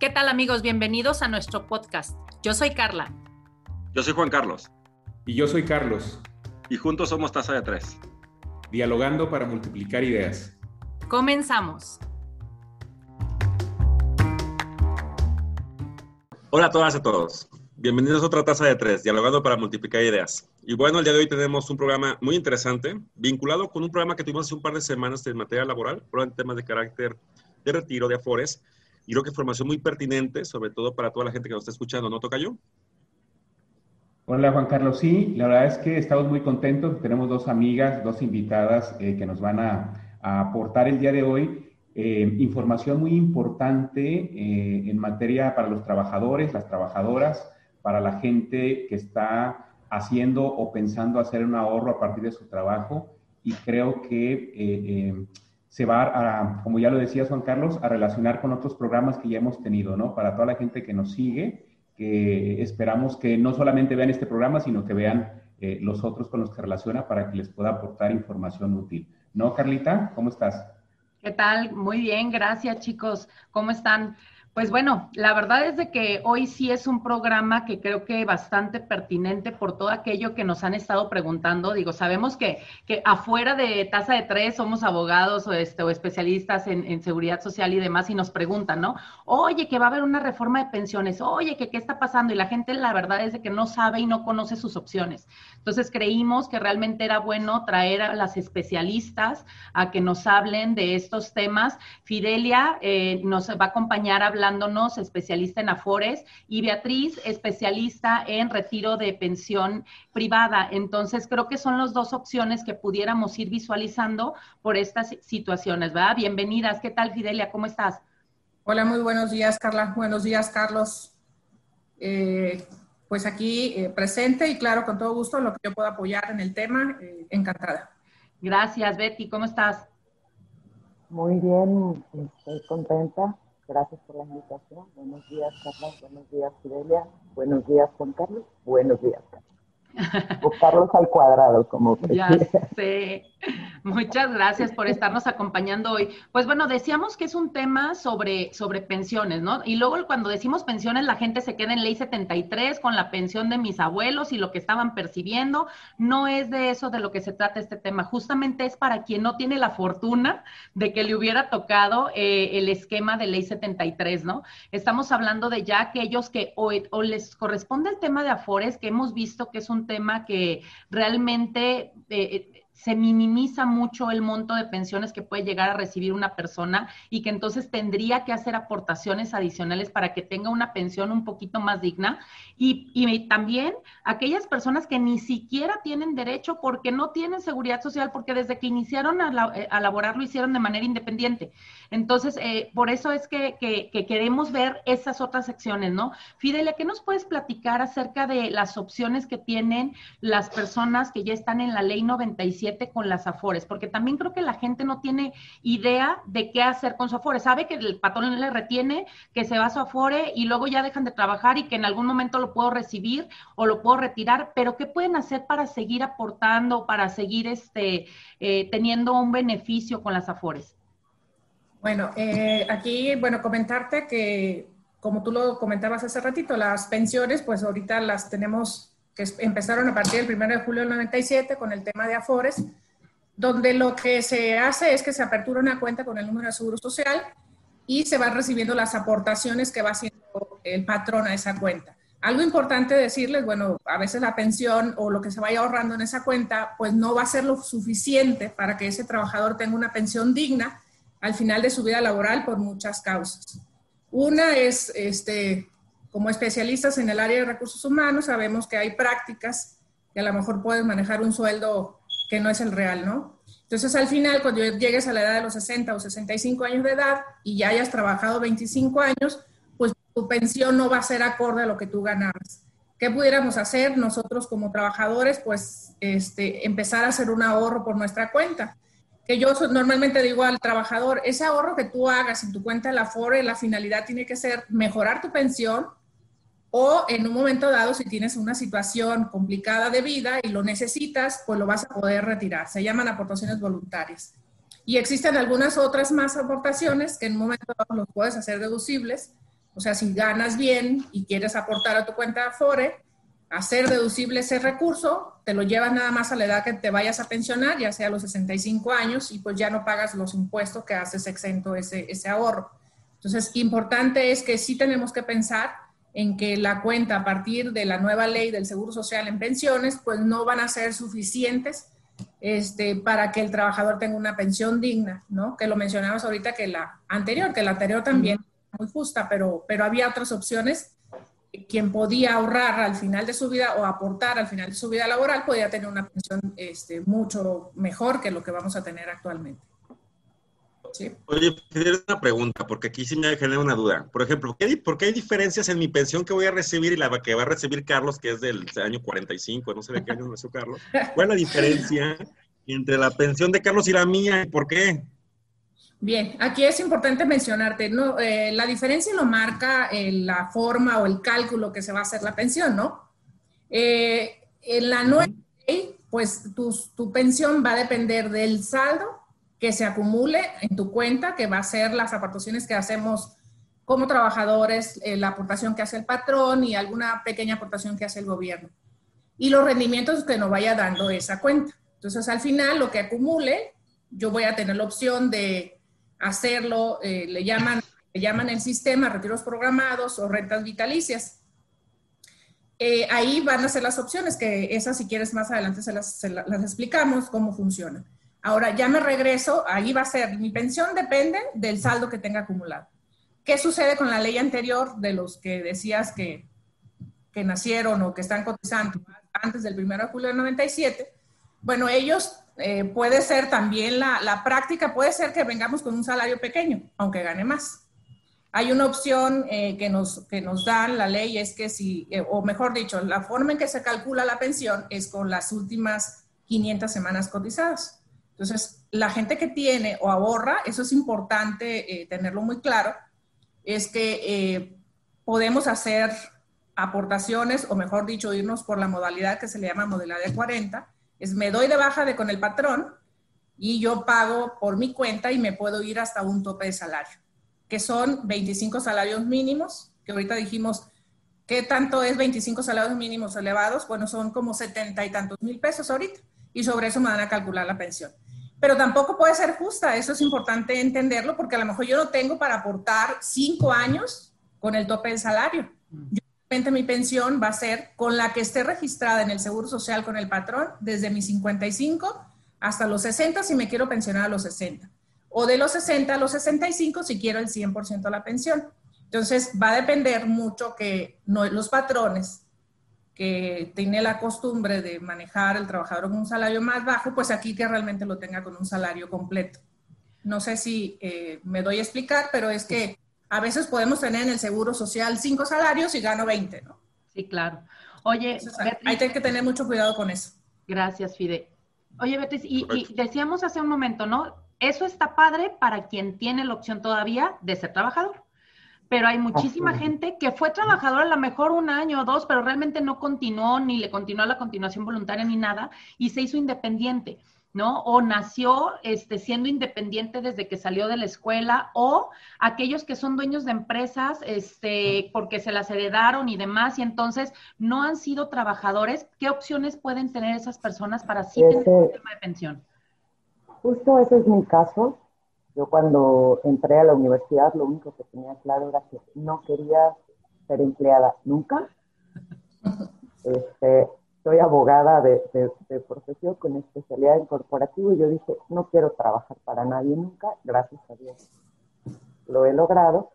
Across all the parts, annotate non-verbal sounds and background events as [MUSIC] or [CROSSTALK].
¿Qué tal amigos? Bienvenidos a nuestro podcast. Yo soy Carla. Yo soy Juan Carlos. Y yo soy Carlos. Y juntos somos Taza de Tres. Dialogando para multiplicar ideas. Comenzamos. Hola a todas y a todos. Bienvenidos a otra Taza de Tres, Dialogando para multiplicar ideas. Y bueno, el día de hoy tenemos un programa muy interesante, vinculado con un programa que tuvimos hace un par de semanas de materia laboral, en temas de carácter de retiro, de afores, creo que información muy pertinente, sobre todo para toda la gente que nos está escuchando, ¿no, toca yo? Hola Juan Carlos, sí, la verdad es que estamos muy contentos, tenemos dos amigas, dos invitadas eh, que nos van a, aportar el día de hoy eh, información muy importante eh, en materia para los trabajadores, las trabajadoras, para la gente que está haciendo o pensando hacer un ahorro a partir de su trabajo. Y creo que se va a, como ya lo decía Juan Carlos, a relacionar con otros programas que ya hemos tenido, ¿no? Para toda la gente que nos sigue, que esperamos que no solamente vean este programa, sino que vean eh, los otros con los que relaciona para que les pueda aportar información útil. ¿No, Carlita? ¿Cómo estás? ¿Qué tal? Muy bien, gracias chicos. ¿Cómo están? Pues bueno, la verdad es de que hoy sí es un programa que creo que bastante pertinente por todo aquello que nos han estado preguntando. Digo, sabemos que, que afuera de tasa de tres somos abogados o, este, especialistas en, seguridad social y demás y nos preguntan, ¿no? Oye, que va a haber una reforma de pensiones, oye, que qué está pasando y la gente la verdad es de que no sabe y no conoce sus opciones. Entonces creímos que realmente era bueno traer a las especialistas a que nos hablen de estos temas. Fidelia eh, nos va a acompañar a hablándonos, especialista en Afores, y Beatriz, especialista en retiro de pensión privada. Entonces, creo que son las dos opciones que pudiéramos ir visualizando por estas situaciones, ¿verdad? Bienvenidas. ¿Qué tal, Fidelia? ¿Cómo estás? Hola, muy buenos días, Carla. Buenos días, Carlos. Eh, pues aquí eh, presente y claro, con todo gusto, lo que yo pueda apoyar en el tema, eh, encantada. Gracias, Betty. ¿Cómo estás? Muy bien, estoy contenta. Gracias por la invitación. Buenos días, Carlos. Buenos días, Fidelia. Buenos días, Juan Carlos. Buenos días, Carlos. O Carlos al cuadrado, como Ya sé. Muchas gracias por estarnos acompañando hoy. Pues bueno, decíamos que es un tema sobre, sobre pensiones, ¿no? Y luego cuando decimos pensiones, la gente se queda en ley 73 con la pensión de mis abuelos y lo que estaban percibiendo. No es de eso de lo que se trata este tema. Justamente es para quien no tiene la fortuna de que le hubiera tocado eh, el esquema de ley 73, ¿no? Estamos hablando de ya aquellos que o, o les corresponde el tema de Afores, que hemos visto que es un tema que realmente... Eh, se minimiza mucho el monto de pensiones que puede llegar a recibir una persona y que entonces tendría que hacer aportaciones adicionales para que tenga una pensión un poquito más digna. Y, y también aquellas personas que ni siquiera tienen derecho porque no tienen seguridad social, porque desde que iniciaron a, eh, a laborar lo hicieron de manera independiente. Entonces, eh, por eso es que, que, que, queremos ver esas otras secciones, ¿no? Fidelia, ¿qué nos puedes platicar acerca de las opciones que tienen las personas que ya están en la ley 97? Con las afores, porque también creo que la gente no tiene idea de qué hacer con su afore. Sabe que el patrón le retiene, que se va a su afore y luego ya dejan de trabajar y que en algún momento lo puedo recibir o lo puedo retirar, pero ¿qué pueden hacer para seguir aportando, para seguir este, eh, teniendo un beneficio con las afores? Bueno, eh, aquí, bueno, comentarte que como tú lo comentabas hace ratito, las pensiones, pues ahorita las tenemos que empezaron a partir del 1 de julio del 97 con el tema de Afores, donde lo que se hace es que se apertura una cuenta con el número de seguro social y se van recibiendo las aportaciones que va haciendo el patrón a esa cuenta. Algo importante decirles, bueno, a veces la pensión o lo que se vaya ahorrando en esa cuenta, pues no va a ser lo suficiente para que ese trabajador tenga una pensión digna al final de su vida laboral por muchas causas. Una es este, como especialistas en el área de recursos humanos sabemos que hay prácticas que a lo mejor puedes manejar un sueldo que no es el real, ¿no? Entonces, al final, cuando llegues a la edad de los 60 o 65 años de edad y ya hayas trabajado 25 años, pues tu pensión no va a ser acorde a lo que tú ganabas. ¿Qué pudiéramos hacer nosotros como trabajadores? Pues este, empezar a hacer un ahorro por nuestra cuenta. Que yo normalmente digo al trabajador, ese ahorro que tú hagas en tu cuenta de la FORE, la finalidad tiene que ser mejorar tu pensión o en un momento dado, si tienes una situación complicada de vida y lo necesitas, pues lo vas a poder retirar. Se llaman aportaciones voluntarias. Y existen algunas otras más aportaciones que en un momento dado los puedes hacer deducibles, O sea, si ganas bien y quieres aportar a tu cuenta de Afore, hacer deducible ese recurso, te lo llevas nada más a la edad que te vayas a pensionar, ya sea a los 65 años, y pues ya no pagas los impuestos que haces exento ese, ese ahorro. Entonces, importante es que sí tenemos que pensar en que la cuenta a partir de la nueva ley del Seguro Social en pensiones, pues no van a ser suficientes este, para que el trabajador tenga una pensión digna, ¿no? Que lo mencionamos ahorita que la anterior, que la anterior también muy justa, pero, pero había otras opciones quien podía ahorrar al final de su vida o aportar al final de su vida laboral podía tener una pensión este, mucho mejor que lo que vamos a tener actualmente. ¿Sí? Oye, una pregunta, porque aquí sí me genera una duda. Por ejemplo, ¿por qué hay diferencias en mi pensión que voy a recibir y la que va a recibir Carlos, que es del año 45, no sé de qué año nació Carlos? ¿Cuál es la diferencia entre la pensión de Carlos y la mía y por qué? Bien, aquí es importante mencionarte, ¿no? Eh, la diferencia lo marca eh, la forma o el cálculo que se va a hacer la pensión, ¿no? Eh, en la nueva ley, pues tu, tu, pensión va a depender del saldo que se acumule en tu cuenta, que va a ser las aportaciones que hacemos como trabajadores, la aportación que hace el patrón y alguna pequeña aportación que hace el gobierno. Y los rendimientos que nos vaya dando esa cuenta. Entonces, al final, lo que acumule, yo voy a tener la opción de hacerlo, eh, le, llaman, le llaman el sistema retiros programados o rentas vitalicias. Eh, ahí van a ser las opciones, que esas si quieres más adelante se las, las explicamos cómo funciona. Ahora ya me regreso, ahí va a ser, mi pensión depende del saldo que tenga acumulado. ¿Qué sucede con la ley anterior de los que decías que, que nacieron o que están cotizando antes del 1 de julio del 97? Bueno, ellos eh, puede ser también la, práctica, puede ser que vengamos con un salario pequeño, aunque gane más. Hay una opción eh, que, nos, que nos dan la ley, es que si, eh, o mejor dicho, la forma en que se calcula la pensión es con las últimas 500 semanas cotizadas. Entonces, la gente que tiene o ahorra, eso es importante tenerlo muy claro, es que podemos hacer aportaciones, o mejor dicho, irnos por la modalidad que se le llama modalidad de 40, es me doy de baja de con el patrón y yo pago por mi cuenta y me puedo ir hasta un tope de salario, que son 25 salarios mínimos, que ahorita dijimos, ¿qué tanto es 25 salarios mínimos elevados? Bueno, son como 70 y tantos mil pesos ahorita, y sobre eso me van a calcular la pensión. Pero tampoco puede ser justa, eso es importante entenderlo, porque a lo mejor yo no tengo para aportar cinco años con el tope del salario. Yo mi pensión va a ser con la que esté registrada en el Seguro Social con el patrón desde mis 55 hasta los 60 si me quiero pensionar a los 60. O de los 60 a los 65 si quiero el 100% de la pensión. Entonces va a depender mucho que no, los patrones que tiene la costumbre de manejar el trabajador con un salario más bajo, pues aquí que realmente lo tenga con un salario completo. No sé si eh, me doy a explicar, pero es que a veces podemos tener en el seguro social cinco salarios y gano 20, ¿no? Sí, claro. Oye, hay, que tener mucho cuidado con eso. Gracias, Fide. Oye, Betis, y, decíamos hace un momento, ¿no? Eso está padre para quien tiene la opción todavía de ser trabajador. Pero hay muchísima gente que fue trabajador a lo mejor un año o dos, pero realmente no continuó ni le continuó la continuación voluntaria ni nada y se hizo independiente. ¿no? O nació este, siendo independiente desde que salió de la escuela, o aquellos que son dueños de empresas este, porque se las heredaron y demás, y entonces no han sido trabajadores, ¿qué opciones pueden tener esas personas para sí tener un tema de pensión? Justo ese es mi caso. Yo cuando entré a la universidad lo único que tenía claro era que no quería ser empleada nunca. Este, soy abogada de, profesión con especialidad en corporativo y yo dije, no quiero trabajar para nadie nunca, gracias a Dios. Lo he logrado,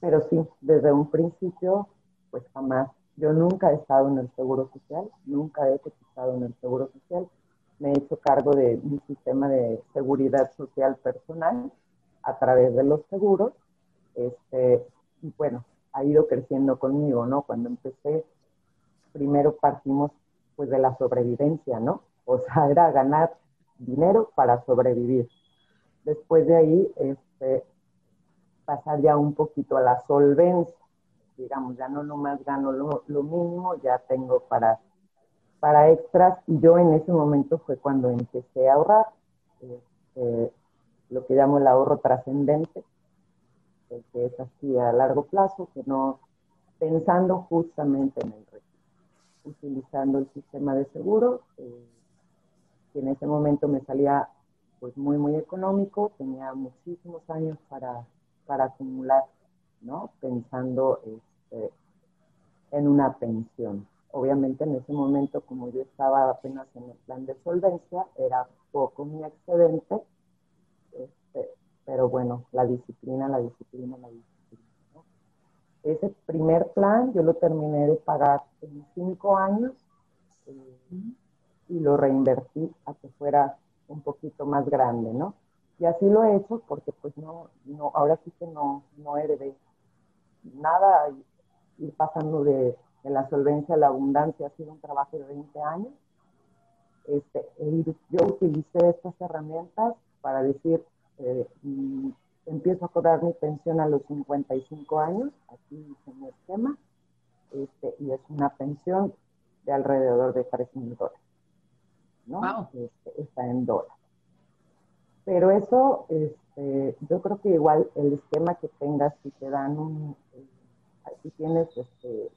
pero sí, desde un principio, pues jamás. Yo nunca he estado en el Seguro Social, nunca he cotizado en el Seguro Social. Me he hecho cargo de mi sistema de seguridad social personal a través de los seguros. Este, y bueno, ha ido creciendo conmigo, ¿no? Cuando empecé, primero partimos pues de la sobrevivencia, ¿no? O sea, [LAUGHS] era ganar dinero para sobrevivir. Después de ahí, este, pasar ya un poquito a la solvencia, digamos, ya no nomás gano lo, mínimo, ya tengo para, para extras, y yo en ese momento fue cuando empecé a ahorrar, este, lo que llamo el ahorro trascendente, este, que es así a largo plazo, que no pensando justamente en el retiro, utilizando el sistema de seguro, eh, que en ese momento me salía pues muy, muy económico, tenía muchísimos años para, para acumular, ¿no? Pensando este, en una pensión. Obviamente en ese momento, como yo estaba apenas en el plan de solvencia, era poco mi excedente, este, pero bueno, la disciplina, la disciplina, la disciplina. Ese primer plan yo lo terminé de pagar en cinco años eh, y lo reinvertí a que fuera un poquito más grande, ¿no? Y así lo he hecho porque pues no, no ahora sí que no, no heredé nada, ir pasando de, de, la solvencia a la abundancia ha sido un trabajo de 20 años. Este, yo utilicé estas herramientas para decir, eh, mm, empiezo a cobrar mi pensión a los 55 años, aquí dice mi esquema, este, y es una pensión de alrededor de 3 mil dólares. ¿no? Este, está en dólares. Pero eso, este, yo creo que igual el esquema que tengas, si te dan un, eh, si tienes este,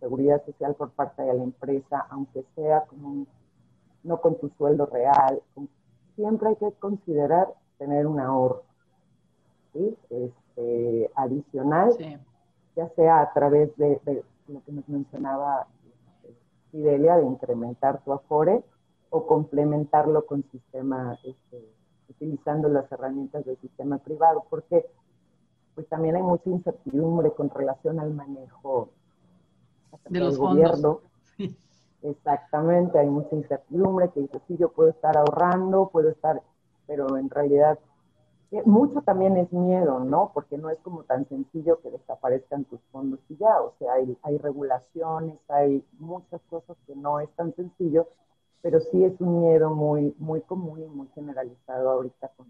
seguridad social por parte de la empresa, aunque sea como no con tu sueldo real, siempre hay que considerar tener un ahorro este, adicional, ya sea a través de, de, lo que nos mencionaba este, Fidelia, de incrementar tu afore, o complementarlo con sistema, este, utilizando las herramientas del sistema privado, porque pues también hay mucha incertidumbre con relación al manejo de los gobierno. Exactamente, hay mucha incertidumbre que dice, sí, yo puedo estar ahorrando, puedo estar, pero en realidad eh, mucho también es miedo, ¿no? Porque no es como tan sencillo que desaparezcan tus fondos y ya, o sea, hay, hay regulaciones, hay muchas cosas que no es tan sencillo pero sí es un miedo muy, muy común y muy generalizado ahorita con,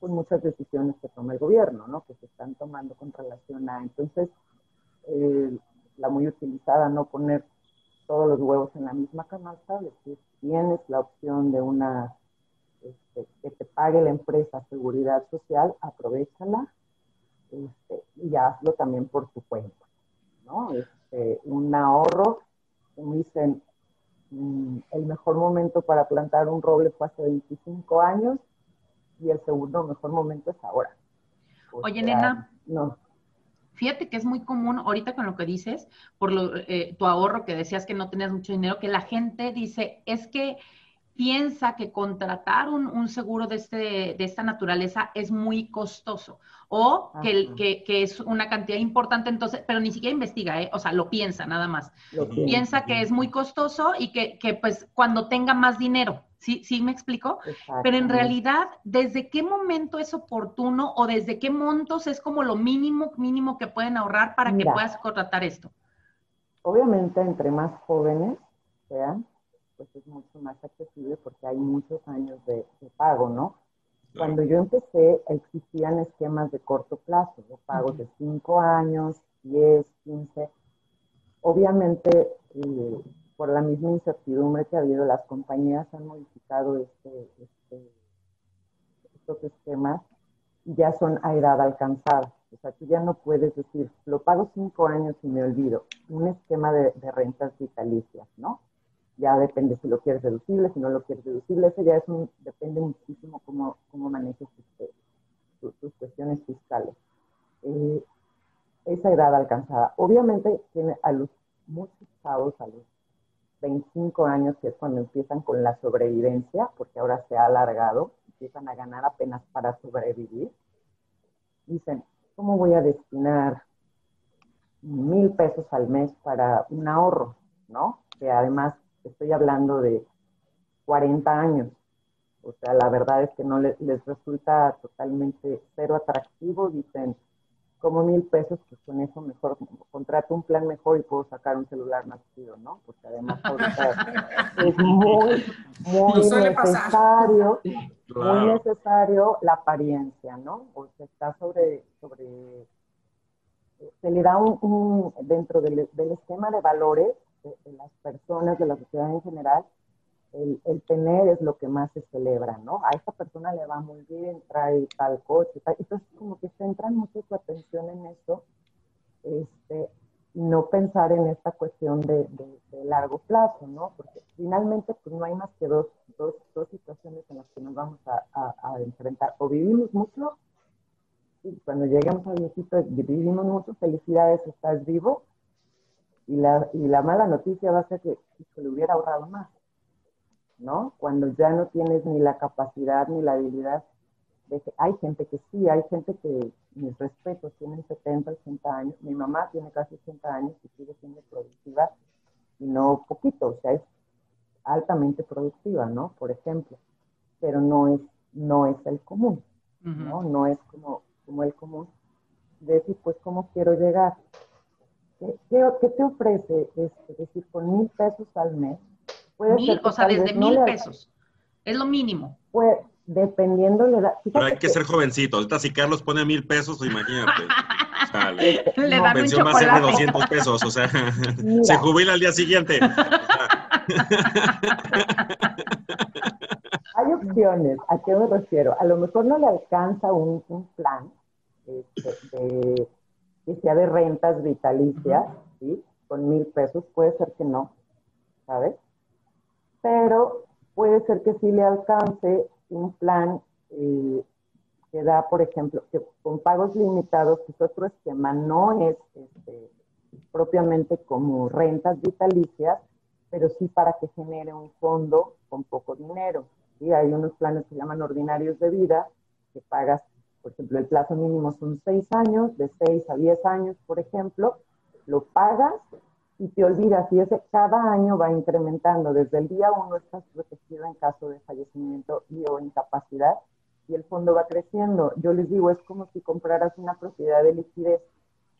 con muchas decisiones que toma el gobierno, ¿no? Que se están tomando con relación a, entonces, eh, la muy utilizada, no poner todos los huevos en la misma canasta, decir, tienes la opción de una, este, que te pague la empresa seguridad social, aprovechala este, y hazlo también por tu cuenta, ¿no? Este, un ahorro, como dicen, Mm, el mejor momento para plantar un roble fue hace 25 años y el segundo mejor momento es ahora. Oye, nena. No. Fíjate que es muy común ahorita con lo que dices, por lo, eh, tu ahorro que decías que no tenías mucho dinero, que la gente dice, es que piensa que contratar un, seguro de, este, de esta naturaleza es muy costoso o que, que, es una cantidad importante, entonces, pero ni siquiera investiga, ¿eh? o sea, lo piensa nada más. piensa que es muy costoso y que, que, pues cuando tenga más dinero, ¿sí, sí me explico? Pero en realidad, ¿desde qué momento es oportuno o desde qué montos es como lo mínimo, mínimo que pueden ahorrar para que puedas contratar esto? Obviamente, entre más jóvenes sean, pues es mucho más accesible porque hay muchos años de, pago, ¿no? Cuando yo empecé, existían esquemas de corto plazo, de pagos de 5 años, 10, 15. Obviamente, eh, por la misma incertidumbre que ha habido, las compañías han modificado este, este, estos esquemas y ya son a edad alcanzada. O sea, tú ya no puedes decir, lo pago 5 años y me olvido. Un esquema de, de rentas vitalicias, ¿no? Ya depende si lo quieres deducible, si no lo quieres deducible, eso ya es un, depende muchísimo cómo, cómo manejes tus, tus, cuestiones fiscales. Eh, esa edad alcanzada. Obviamente tiene a los muchos chavos a los 25 años, que es cuando empiezan con la sobrevivencia, porque ahora se ha alargado, empiezan a ganar apenas para sobrevivir. Dicen, ¿cómo voy a destinar mil pesos al mes para un ahorro? ¿No? Que además estoy hablando de 40 años. O sea, la verdad es que no les, resulta totalmente cero atractivo. Dicen, como mil pesos, pues con eso mejor contrato un plan mejor y puedo sacar un celular más chido, ¿no? Porque además ahorita [LAUGHS] es muy, muy necesario, muy necesario la apariencia, ¿no? O sea, está sobre, sobre, se le da un, dentro del, del esquema de valores de, las personas, de la sociedad en general, el, tener es lo que más se celebra, ¿no? A esta persona le va muy bien, trae tal coche, tal. entonces como que centran mucho su atención en eso, este, no pensar en esta cuestión de, largo plazo, ¿no? Porque finalmente pues no hay más que dos, dos, dos situaciones en las que nos vamos a, a, enfrentar. O vivimos mucho, y cuando lleguemos a viejito vivimos mucho, felicidades, estás vivo, y la, y la mala noticia va a ser que se le hubiera ahorrado más. ¿no? Cuando ya no tienes ni la capacidad ni la habilidad. De que hay gente que sí, hay gente que, mis respetos, tienen 70, 80 años. Mi mamá tiene casi 80 años y sigue siendo productiva y no poquito, o sea, es altamente productiva, ¿no? Por ejemplo, pero no es, no es el común, ¿no? No es como, como el común. Decir, pues, ¿cómo quiero llegar? ¿Qué, qué, te ofrece? Es decir, con mil pesos al mes, mil, o sea, desde mil pesos. Es lo mínimo. Pues, dependiendo de la Pero hay que, ser jovencito. Ahorita si Carlos pone mil pesos, imagínate. [LAUGHS] Le dan pensión va a ser de 200 pesos, o sea, se jubila al día siguiente. [LAUGHS] [LAUGHS] Hay opciones, ¿a qué me refiero? A lo mejor no le alcanza un, plan este, de, que sea de rentas vitalicias, ¿sí? Con mil pesos, puede ser que no, ¿sabes? pero puede ser que sí le alcance un plan eh, que da, por ejemplo, que con pagos limitados, que es otro esquema, no es este, propiamente como rentas vitalicias, pero sí para que genere un fondo con poco dinero. ¿sí? Hay unos planes que se llaman ordinarios de vida, que pagas, por ejemplo, el plazo mínimo son seis años, de seis a diez años, por ejemplo, lo pagas y te olvidas, y ese cada año va incrementando. Desde el día uno estás protegido en caso de fallecimiento y o incapacidad, y el fondo va creciendo. Yo les digo, es como si compraras una propiedad de liquidez,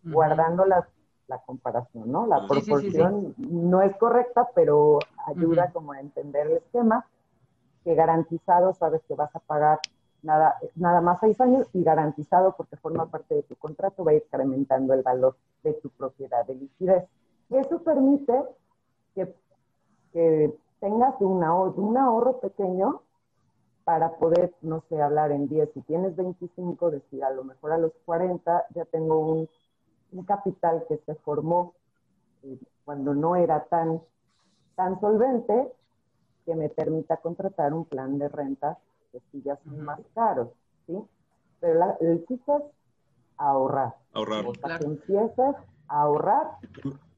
guardando la, la, comparación, ¿no? La proporción no es correcta, pero ayuda como a entender el esquema, que garantizado sabes que vas a pagar nada, nada más seis años y garantizado porque forma parte de tu contrato, va incrementando el valor de tu propiedad de liquidez. Eso permite que, tengas un ahorro, pequeño para poder, no sé, hablar en 10. Si tienes 25, decir, a lo mejor a los 40 ya tengo un, capital que se formó eh, cuando no era tan, tan solvente que me permita contratar un plan de renta que sí ya son más caros, ¿sí? Pero el chiste es ahorrar. Ahorrar. O sea, que empieces a ahorrar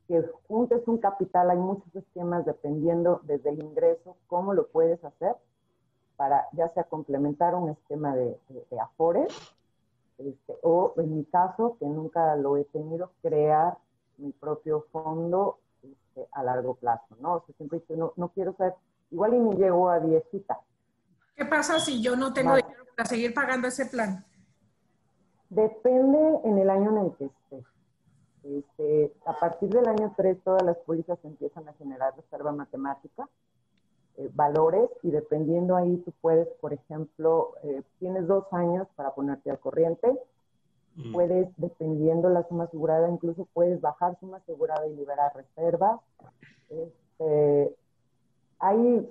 que juntes un capital, hay muchos esquemas dependiendo desde el ingreso, cómo lo puedes hacer para ya sea complementar un esquema de, afores, este, o en mi caso, que nunca lo he tenido, crear mi propio fondo este, a largo plazo, ¿no? O sea, siempre no, no quiero ser, igual y me llego a viejita. ¿Qué pasa si yo no tengo dinero para seguir pagando ese plan? Depende en el año en el que esté. Este, a partir del año 3 todas las pólizas empiezan a generar reserva matemática, eh, valores, y dependiendo ahí tú puedes, por ejemplo, eh, tienes dos años para ponerte al corriente, mm. puedes, dependiendo la suma asegurada, incluso puedes bajar suma asegurada y liberar reservas. Este, ahí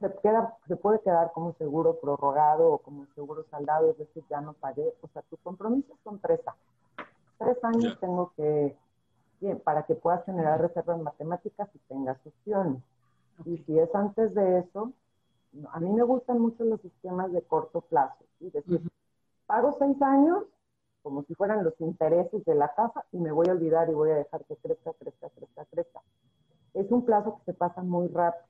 se, queda, se puede quedar como seguro prorrogado o como seguro saldado, es decir, ya no pagué. O sea, tu compromiso son tres años tres años tengo que, para que puedas generar reservas matemáticas y tengas opciones. Y si es antes de eso, a mí me gustan mucho los sistemas de corto plazo. Es decir, pago seis años como si fueran los intereses de la casa y me voy a olvidar y voy a dejar que crezca, crezca, crezca, crezca. Es un plazo que se pasa muy rápido.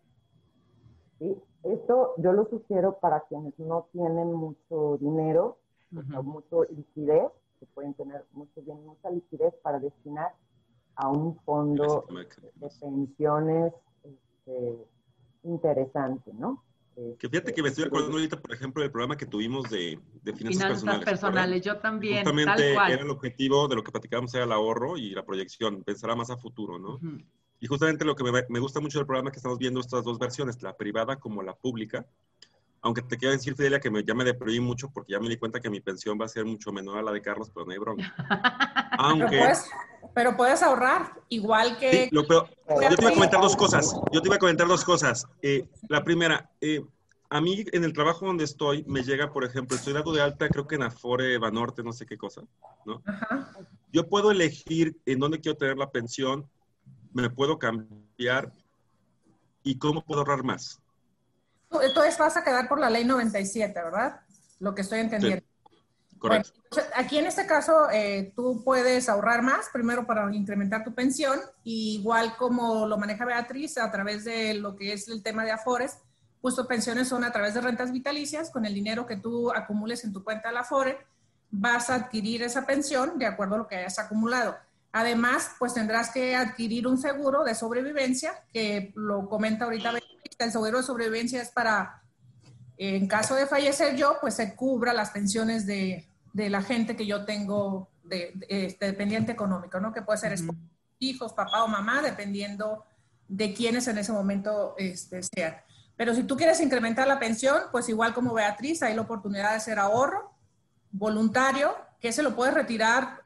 ¿Sí? Esto yo lo sugiero para quienes no tienen mucho dinero, o mucho liquidez, que pueden tener mucho bien, mucha liquidez para destinar a un fondo de pensiones este, interesante, ¿no? Que fíjate que me estoy este, acordando ahorita, por ejemplo, del programa que tuvimos de, de finanzas, finanzas personales. Yo también. Justamente era el objetivo de lo que platicábamos era el ahorro y la proyección, pensar más a futuro, ¿no? Y justamente lo que me, me, gusta mucho del programa es que estamos viendo estas dos versiones, la privada como la pública, aunque te quiero decir, Fidelia, que me, ya me deprimí mucho porque ya me di cuenta que mi pensión va a ser mucho menor a la de Carlos, pero no hay bronca. [LAUGHS] Aunque, Pero puedes ahorrar, igual que... yo te iba a comentar dos cosas. Yo te iba a comentar dos cosas. Eh, la primera, eh, a mí en el trabajo donde estoy me llega, por ejemplo, estoy dado de alta, creo que en Afore, Banorte, no sé qué cosa, ¿no? Yo puedo elegir en dónde quiero tener la pensión, me puedo cambiar y cómo puedo ahorrar más. Entonces vas a quedar por la ley 97, ¿verdad? Lo que estoy entendiendo. correcto. aquí en este caso, eh, tú puedes ahorrar más, primero para incrementar tu pensión, igual como lo maneja Beatriz a través de lo que es el tema de Afores, pues tus pensiones son a través de rentas vitalicias, con el dinero que tú acumules en tu cuenta de la Afore, vas a adquirir esa pensión de acuerdo a lo que hayas acumulado. Además, pues tendrás que adquirir un seguro de sobrevivencia, que lo comenta ahorita el seguro de sobrevivencia es para, en caso de fallecer yo, pues se cubra las pensiones de, de la gente que yo tengo de, este, dependiente económico, ¿no? Que puede ser hijos, papá o mamá, dependiendo de quiénes en ese momento este, sean. Pero si tú quieres incrementar la pensión, pues igual como Beatriz, hay la oportunidad de hacer ahorro voluntario, que se lo puedes retirar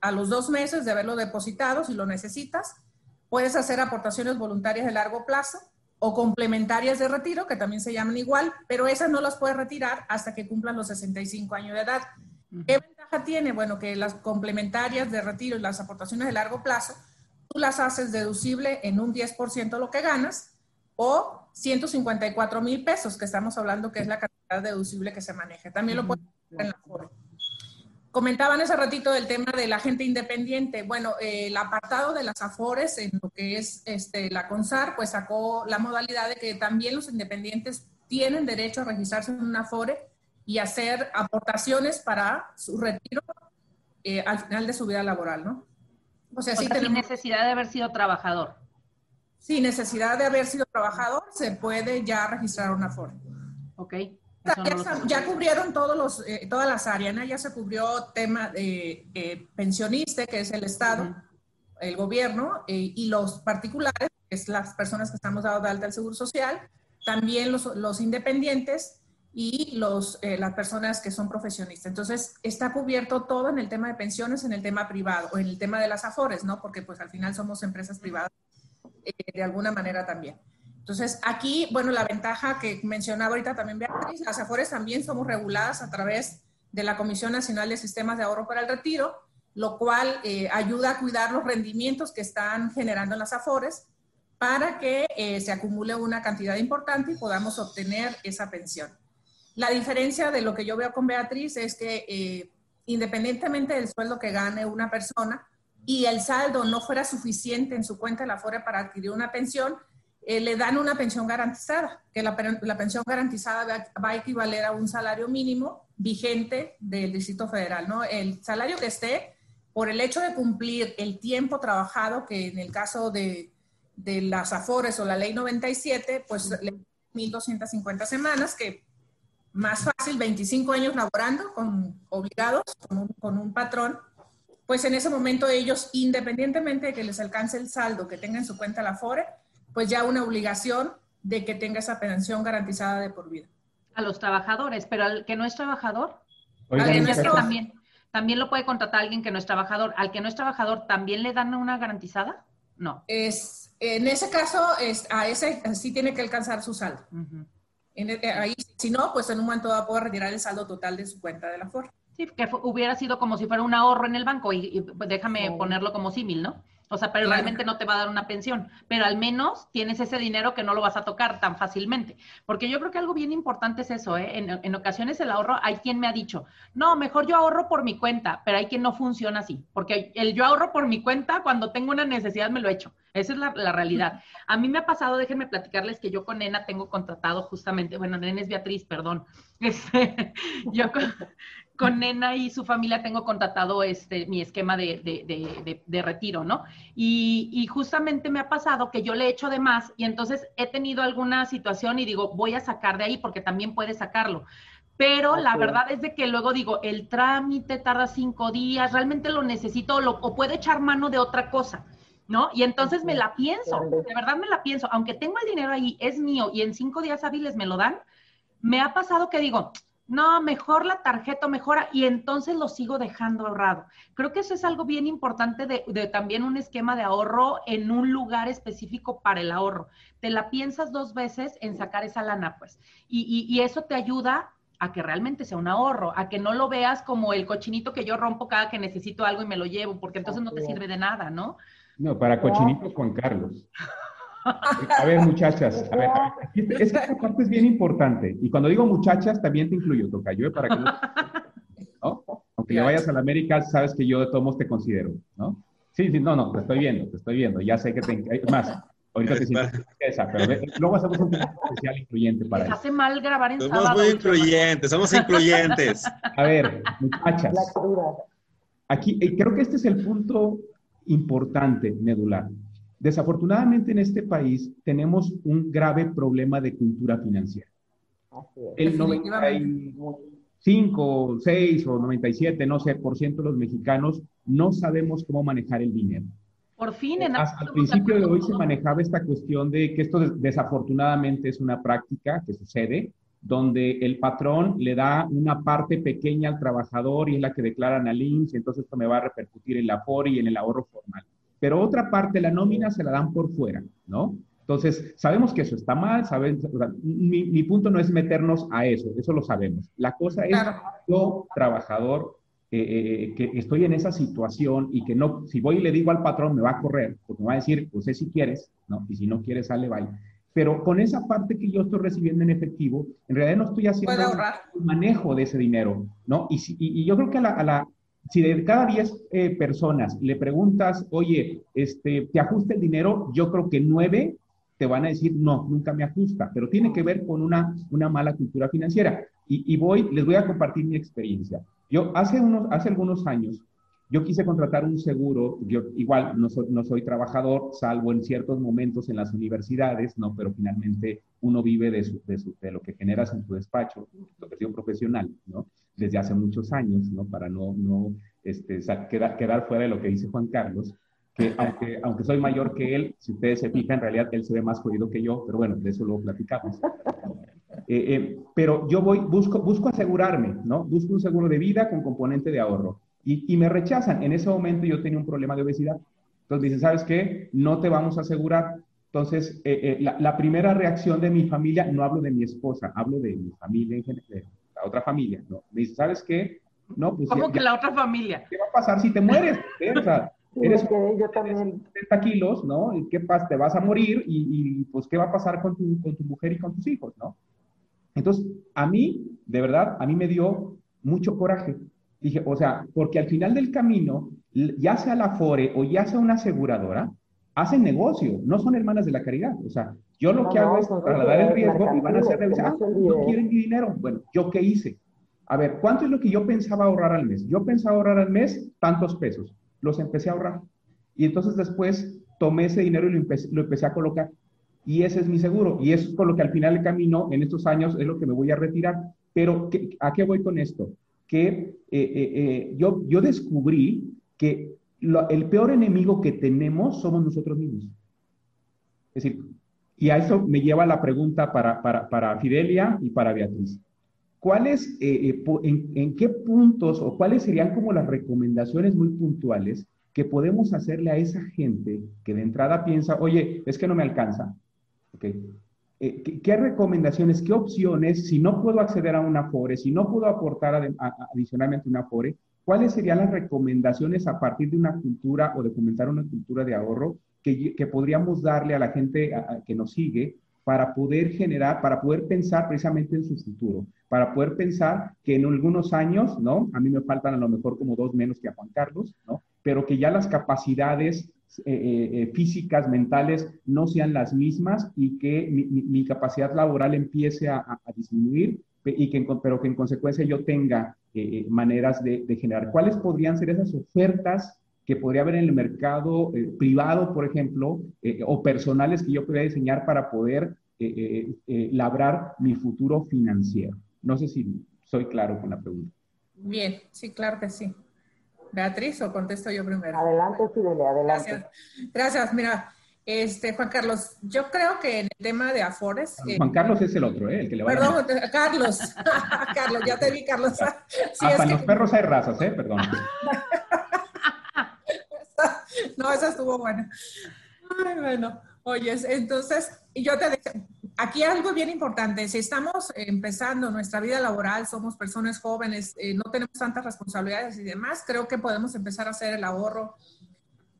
a los dos meses de haberlo depositado si lo necesitas. Puedes hacer aportaciones voluntarias de largo plazo o complementarias de retiro, que también se llaman igual, pero esas no las puedes retirar hasta que cumplan los 65 años de edad. ¿Qué ventaja tiene? Bueno, que las complementarias de retiro y las aportaciones de largo plazo, tú las haces deducible en un 10% de lo que ganas o 154 mil pesos, que estamos hablando que es la cantidad deducible que se maneja. También lo puedes hacer en la FORE. Comentaban ese ratito del tema de la gente independiente. Bueno, eh, el apartado de las AFORES en lo que es este, la CONSAR, pues sacó la modalidad de que también los independientes tienen derecho a registrarse en una AFORE y hacer aportaciones para su retiro eh, al final de su vida laboral, ¿no? O sea, sí sin necesidad de haber sido trabajador. Sin necesidad de haber sido trabajador, se puede ya registrar una AFORE. Ok ya, cubrieron todos los, eh, todas las áreas, ¿no? ya se cubrió tema de eh, pensionista, que es el Estado, el gobierno, eh, y los particulares, que es las personas que estamos dando de alta al Seguro Social, también los, los independientes y los, las personas que son profesionistas. Entonces, está cubierto todo en el tema de pensiones, en el tema privado, o en el tema de las AFORES, ¿no? Porque pues al final somos empresas privadas de alguna manera también. Entonces, aquí, bueno, la ventaja que mencionaba ahorita también Beatriz, las AFORES también somos reguladas a través de la Comisión Nacional de Sistemas de Ahorro para el Retiro, lo cual eh, ayuda a cuidar los rendimientos que están generando las AFORES para que eh, se acumule una cantidad importante y podamos obtener esa pensión. La diferencia de lo que yo veo con Beatriz es que eh, independientemente del sueldo que gane una persona y el saldo no fuera suficiente en su cuenta de la AFORE para adquirir una pensión, eh, le dan una pensión garantizada, que la, pensión garantizada va, a equivaler a un salario mínimo vigente del Distrito Federal, ¿no? El salario que esté, por el hecho de cumplir el tiempo trabajado, que en el caso de, de las AFORES o la ley 97, pues 1.250 semanas, que más fácil, 25 años laborando, con, obligados, con un, con un patrón, pues en ese momento ellos, independientemente de que les alcance el saldo que tenga en su cuenta la AFORE, pues ya una obligación de que tenga esa pensión garantizada de por vida. A los trabajadores, pero al que no es trabajador, también, también lo puede contratar alguien que no es trabajador. Al que no es trabajador, ¿también le dan una garantizada? No. Es, en ese caso, es, a ese sí tiene que alcanzar su saldo. E, ahí, si no, pues en un momento va a poder retirar el saldo total de su cuenta de la FOR. Sí, que hubiera sido como si fuera un ahorro en el banco y, pues, déjame oh. ponerlo como símil, ¿no? O sea, pero realmente no te va a dar una pensión, pero al menos tienes ese dinero que no lo vas a tocar tan fácilmente. Porque yo creo que algo bien importante es eso, ¿eh? En, ocasiones el ahorro, hay quien me ha dicho, no, mejor yo ahorro por mi cuenta, pero hay quien no funciona así, porque el yo ahorro por mi cuenta, cuando tengo una necesidad me lo echo. Esa es la, realidad. A mí me ha pasado, déjenme platicarles que yo con Nena tengo contratado justamente, bueno, Nena es Beatriz, perdón. [LAUGHS] Este, yo con Nena y su familia tengo contratado este, mi esquema de, retiro, ¿no? Y, justamente me ha pasado que yo le echo de más y entonces he tenido alguna situación y digo, voy a sacar de ahí porque también puede sacarlo. Pero la verdad es de que luego digo, el trámite tarda cinco días, realmente lo necesito o puedo echar mano de otra cosa, ¿no? Y entonces me la pienso, de verdad me la pienso, aunque tengo el dinero ahí, es mío y en cinco días hábiles me lo dan, me ha pasado que digo, no, mejor la tarjeta, mejora, y entonces lo sigo dejando ahorrado. Creo que eso es algo bien importante de, también un esquema de ahorro en un lugar específico para el ahorro. Te la piensas dos veces en sacar esa lana, pues, y, y, eso te ayuda a que realmente sea un ahorro, a que no lo veas como el cochinito que yo rompo cada que necesito algo y me lo llevo, porque entonces no te sirve de nada, ¿no? No, para cochinito Juan Carlos. A ver, muchachas, a ver, [LAUGHS] esta parte es bien importante. Y cuando digo muchachas, también te incluyo, Tocayo, ¿eh? para que no, [LAUGHS] Aunque ya vayas a la América, sabes que yo de todos modos te considero, ¿no? Sí, sí, no, no, te estoy viendo, te estoy viendo. Ya sé que te... Es más, ahorita te esa, pero luego hacemos un especial incluyente para eso. hace mal grabar en somos Somos muy incluyentes, somos incluyentes. A ver, muchachas. Aquí, eh, creo que este es el punto importante, medular. Desafortunadamente en este país tenemos un grave problema de cultura financiera. El 95, 6 o 97, no sé, por ciento de los mexicanos no sabemos cómo manejar el dinero. Por fin, en Hasta al principio de hoy se manejaba esta cuestión de que esto desafortunadamente es una práctica que sucede, donde el patrón le da una parte pequeña al trabajador y es la que declaran al INSS, y entonces esto me va a repercutir en la FOR y en el ahorro formal pero otra parte, la nómina, se la dan por fuera, ¿no? Entonces, sabemos que eso está mal, saben, mi, punto no es meternos a eso, eso lo sabemos. La cosa es, yo, trabajador, eh, eh, eh, que estoy en esa situación y que no, si voy y le digo al patrón, me va a correr, porque me va a decir, pues si quieres, ¿no? Y si no quieres, sale, bye. Pero con esa parte que yo estoy recibiendo en efectivo, en realidad no estoy haciendo un manejo de ese dinero, ¿no? Y, y, yo creo que a la, si de cada 10 eh, personas le preguntas, oye, este, ¿te ajusta el dinero? Yo creo que 9 te van a decir, no, nunca me ajusta, pero tiene que ver con una, una mala cultura financiera. Y, voy, les voy a compartir mi experiencia. Yo hace, unos, hace algunos años, yo quise contratar un seguro, yo igual no soy, no soy trabajador, salvo en ciertos momentos en las universidades, no, pero finalmente uno vive de, de, de lo que generas en tu despacho, profesión profesional, ¿no? desde hace muchos años, ¿no? Para no, no este, quedar, quedar fuera de lo que dice Juan Carlos, que aunque, aunque soy mayor que él, si ustedes se fijan, en realidad él se ve más jodido que yo, pero bueno, de eso lo platicamos. Eh, eh, pero yo voy, busco, busco asegurarme, ¿no? Busco un seguro de vida con componente de ahorro. Y, y me rechazan. En ese momento yo tenía un problema de obesidad. Entonces dicen, ¿sabes qué? No te vamos a asegurar. Entonces, eh, la, la, primera reacción de mi familia, no hablo de mi esposa, hablo de mi familia en general, la otra familia, ¿no? Me dice, ¿sabes qué? No, pues ¿Cómo que la otra familia? ¿Qué va a pasar si te mueres? [LAUGHS] O sea, eres yo también. 70 kilos, ¿no? ¿Y qué pasa? Te vas a morir y, pues ¿qué va a pasar con tu, con tu mujer y con tus hijos, ¿no? Entonces, a mí, de verdad, a mí me dio mucho coraje. Dije, o sea, porque al final del camino, ya sea la FORE o ya sea una aseguradora, hacen negocio, no son hermanas de la caridad. O sea, yo lo que hago es trasladar el riesgo y van a hacer revisadas. Ah, no quieren mi dinero. Bueno, ¿yo qué hice? A ver, ¿cuánto es lo que yo pensaba ahorrar al mes? Yo pensaba ahorrar al mes tantos pesos. Los empecé a ahorrar. Y entonces después tomé ese dinero y lo empecé, lo empecé a colocar. Y ese es mi seguro. Y eso es con lo que al final del camino, en estos años, es lo que me voy a retirar. Pero, ¿a qué voy con esto? Que eh, eh, eh, yo, yo descubrí que el peor enemigo que tenemos somos nosotros mismos. Es decir, y a eso me lleva la pregunta para, para, para Fidelia y para Beatriz. ¿Cuáles, en, en, qué puntos o cuáles serían como las recomendaciones muy puntuales que podemos hacerle a esa gente que de entrada piensa, oye, es que no me alcanza? Okay. Eh, ¿qué, ¿qué, recomendaciones, qué opciones, si no puedo acceder a una FORE, si no puedo aportar adicionalmente una FORE, cuáles serían las recomendaciones a partir de una cultura o de comenzar una cultura de ahorro que, podríamos darle a la gente que nos sigue para poder generar, para poder pensar precisamente en su futuro, para poder pensar que en algunos años, ¿no? A mí me faltan a lo mejor como dos menos que a Juan Carlos, ¿no? Pero que ya las capacidades eh, eh, eh, físicas, mentales, no sean las mismas y que mi, capacidad laboral empiece a, disminuir, y que, pero que en consecuencia yo tenga maneras de, generar. ¿Cuáles podrían ser esas ofertas que podría haber en el mercado privado, por ejemplo, o personales que yo podría diseñar para poder labrar mi futuro financiero. No sé si soy claro con la pregunta. Bien, sí, claro que sí. Beatriz, o contesto yo primero. Adelante, Fidelia, adelante. Gracias. Gracias. Mira, Este, Juan Carlos, yo creo que en el tema de Afores. Eh, Juan Carlos es el otro, ¿eh? El que le va Perdón, a [LAUGHS] Carlos. [LAUGHS] Carlos, ya te vi, Carlos. [LAUGHS] Sí, es los perros hay razas, ¿eh? Perdón. no, esa estuvo buena. Ay, bueno. Oye, entonces, yo te decía, aquí algo bien importante, si estamos empezando nuestra vida laboral, somos personas jóvenes, eh, no tenemos tantas responsabilidades y demás, creo que podemos empezar a hacer el ahorro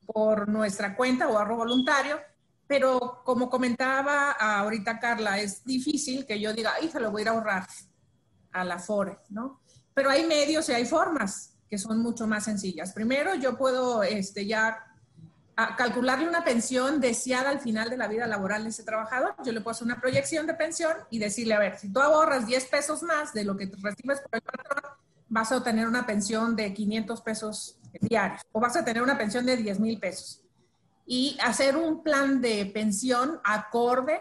por nuestra cuenta o ahorro voluntario, pero como comentaba ahorita Carla, es difícil que yo diga, se lo voy a ir a ahorrar a la FORE, ¿no? Pero hay medios y hay formas que son mucho más sencillas. Primero, yo puedo este, ya calcularle una pensión deseada al final de la vida laboral de ese trabajador. Yo le puedo hacer una proyección de pensión y decirle, a ver, si tú ahorras 10 pesos más de lo que recibes por el patrón, vas a obtener una pensión de 500 pesos diarios o vas a tener una pensión de 10 mil pesos. Y hacer un plan de pensión acorde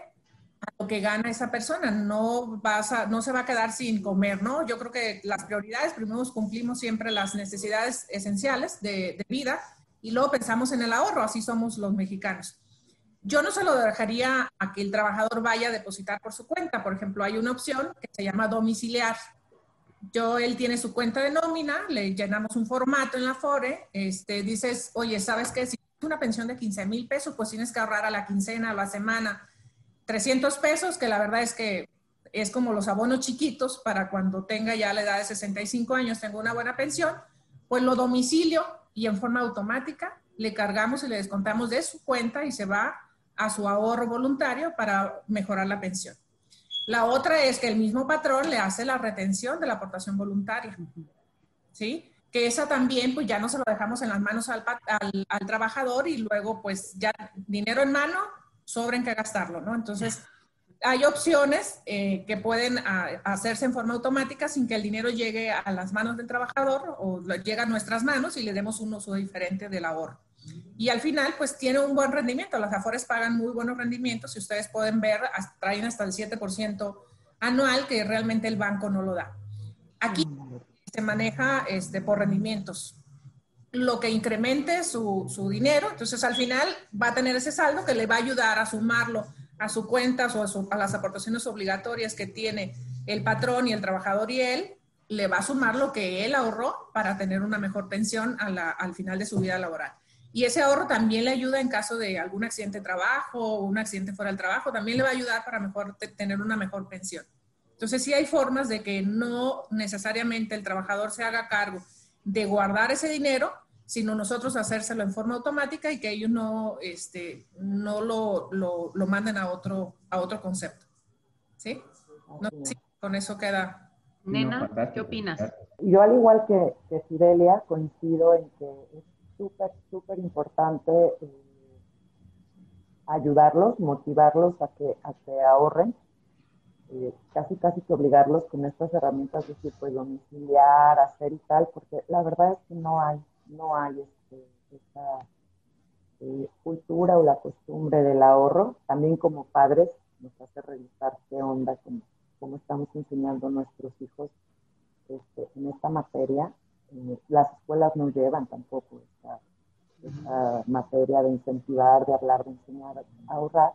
a lo que gana esa persona. No, vas a, no se va a quedar sin comer, ¿no? Yo creo que las prioridades, primero cumplimos siempre las necesidades esenciales de vida y luego pensamos en el ahorro, así somos los mexicanos. Yo no se lo dejaría a que el trabajador vaya a depositar por su cuenta. Por ejemplo, hay una opción que se llama domiciliar. Yo, él tiene su cuenta de nómina, le llenamos un formato en la FORE, este, dices, oye, ¿sabes qué? Si una pensión de 15 mil pesos, pues tienes que ahorrar a la quincena, a la semana, 300 pesos, que la verdad es que es como los abonos chiquitos para cuando tenga ya la edad de 65 años, tengo una buena pensión, pues lo domicilio y en forma automática le cargamos y le descontamos de su cuenta y se va a su ahorro voluntario para mejorar la pensión. La otra es que el mismo patrón le hace la retención de la aportación voluntaria. ¿Sí? Que esa también, pues ya no se lo dejamos en las manos al, al, trabajador y luego, pues ya dinero en mano, sobren que gastarlo, ¿no? Entonces, hay opciones eh, que pueden ah, hacerse en forma automática sin que el dinero llegue a las manos del trabajador o llegue a nuestras manos y le demos un uso diferente del ahorro. Y al final, pues tiene un buen rendimiento. Las Afores pagan muy buenos rendimientos. Si ustedes pueden ver, traen hasta el 7% anual, que realmente el banco no lo da. Aquí se maneja este, por rendimientos. Lo que incremente su, su dinero, entonces al final va a tener ese saldo que le va a ayudar a sumarlo a su cuenta o a, las aportaciones obligatorias que tiene el patrón y el trabajador y él, le va a sumar lo que él ahorró para tener una mejor pensión al final de su vida laboral. Y ese ahorro también le ayuda en caso de algún accidente de trabajo o un accidente fuera del trabajo, también le va a ayudar para mejor tener una mejor pensión. Entonces, sí hay formas de que no necesariamente el trabajador se haga cargo de guardar ese dinero, sino nosotros hacérselo en forma automática y que ellos no, este, no lo, lo, lo manden a otro, a otro concepto. ¿Sí? No, sí, con eso queda. Nena, ¿qué opinas? Yo al igual que, que Fidelia coincido en que súper, súper importante eh, ayudarlos, motivarlos a que, a que ahorren, eh, casi, casi que obligarlos con estas herramientas, decir, pues domiciliar, hacer y tal, porque la verdad es que no hay, no hay este, esta eh, cultura o la costumbre del ahorro. También como padres nos hace revisar qué onda, cómo, cómo estamos enseñando a nuestros hijos este, en esta materia eh, las escuelas no llevan tampoco esta, materia de incentivar, de hablar, de enseñar a ahorrar,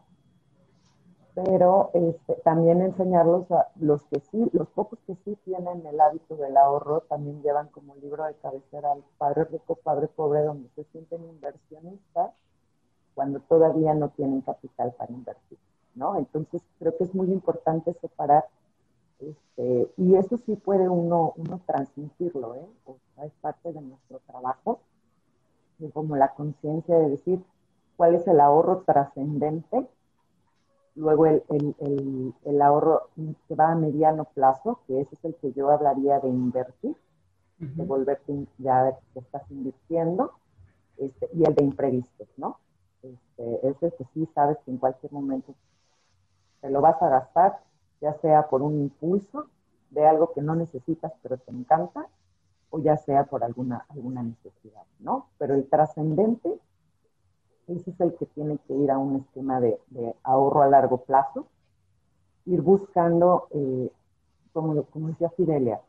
pero este, también enseñarlos a los que sí, los pocos que sí tienen el hábito del ahorro, también llevan como libro de cabecera al padre rico, padre pobre, donde se sienten inversionistas cuando todavía no tienen capital para invertir, ¿no? Entonces creo que es muy importante separar este, y eso sí puede uno, uno transmitirlo, ¿eh? es parte de nuestro trabajo, como la conciencia de decir cuál es el ahorro trascendente, luego el, el, el, ahorro que va a mediano plazo, que ese es el que yo hablaría de invertir, de volverte ya que estás invirtiendo, este, y el de imprevistos, ¿no? Este, ese que sí sabes que en cualquier momento te lo vas a gastar ya sea por un impulso de algo que no necesitas pero te encanta, o ya sea por alguna, alguna necesidad, ¿no? Pero el trascendente, ese es el que tiene que ir a un esquema de, ahorro a largo plazo, ir buscando, eh, como, como decía Fidelia,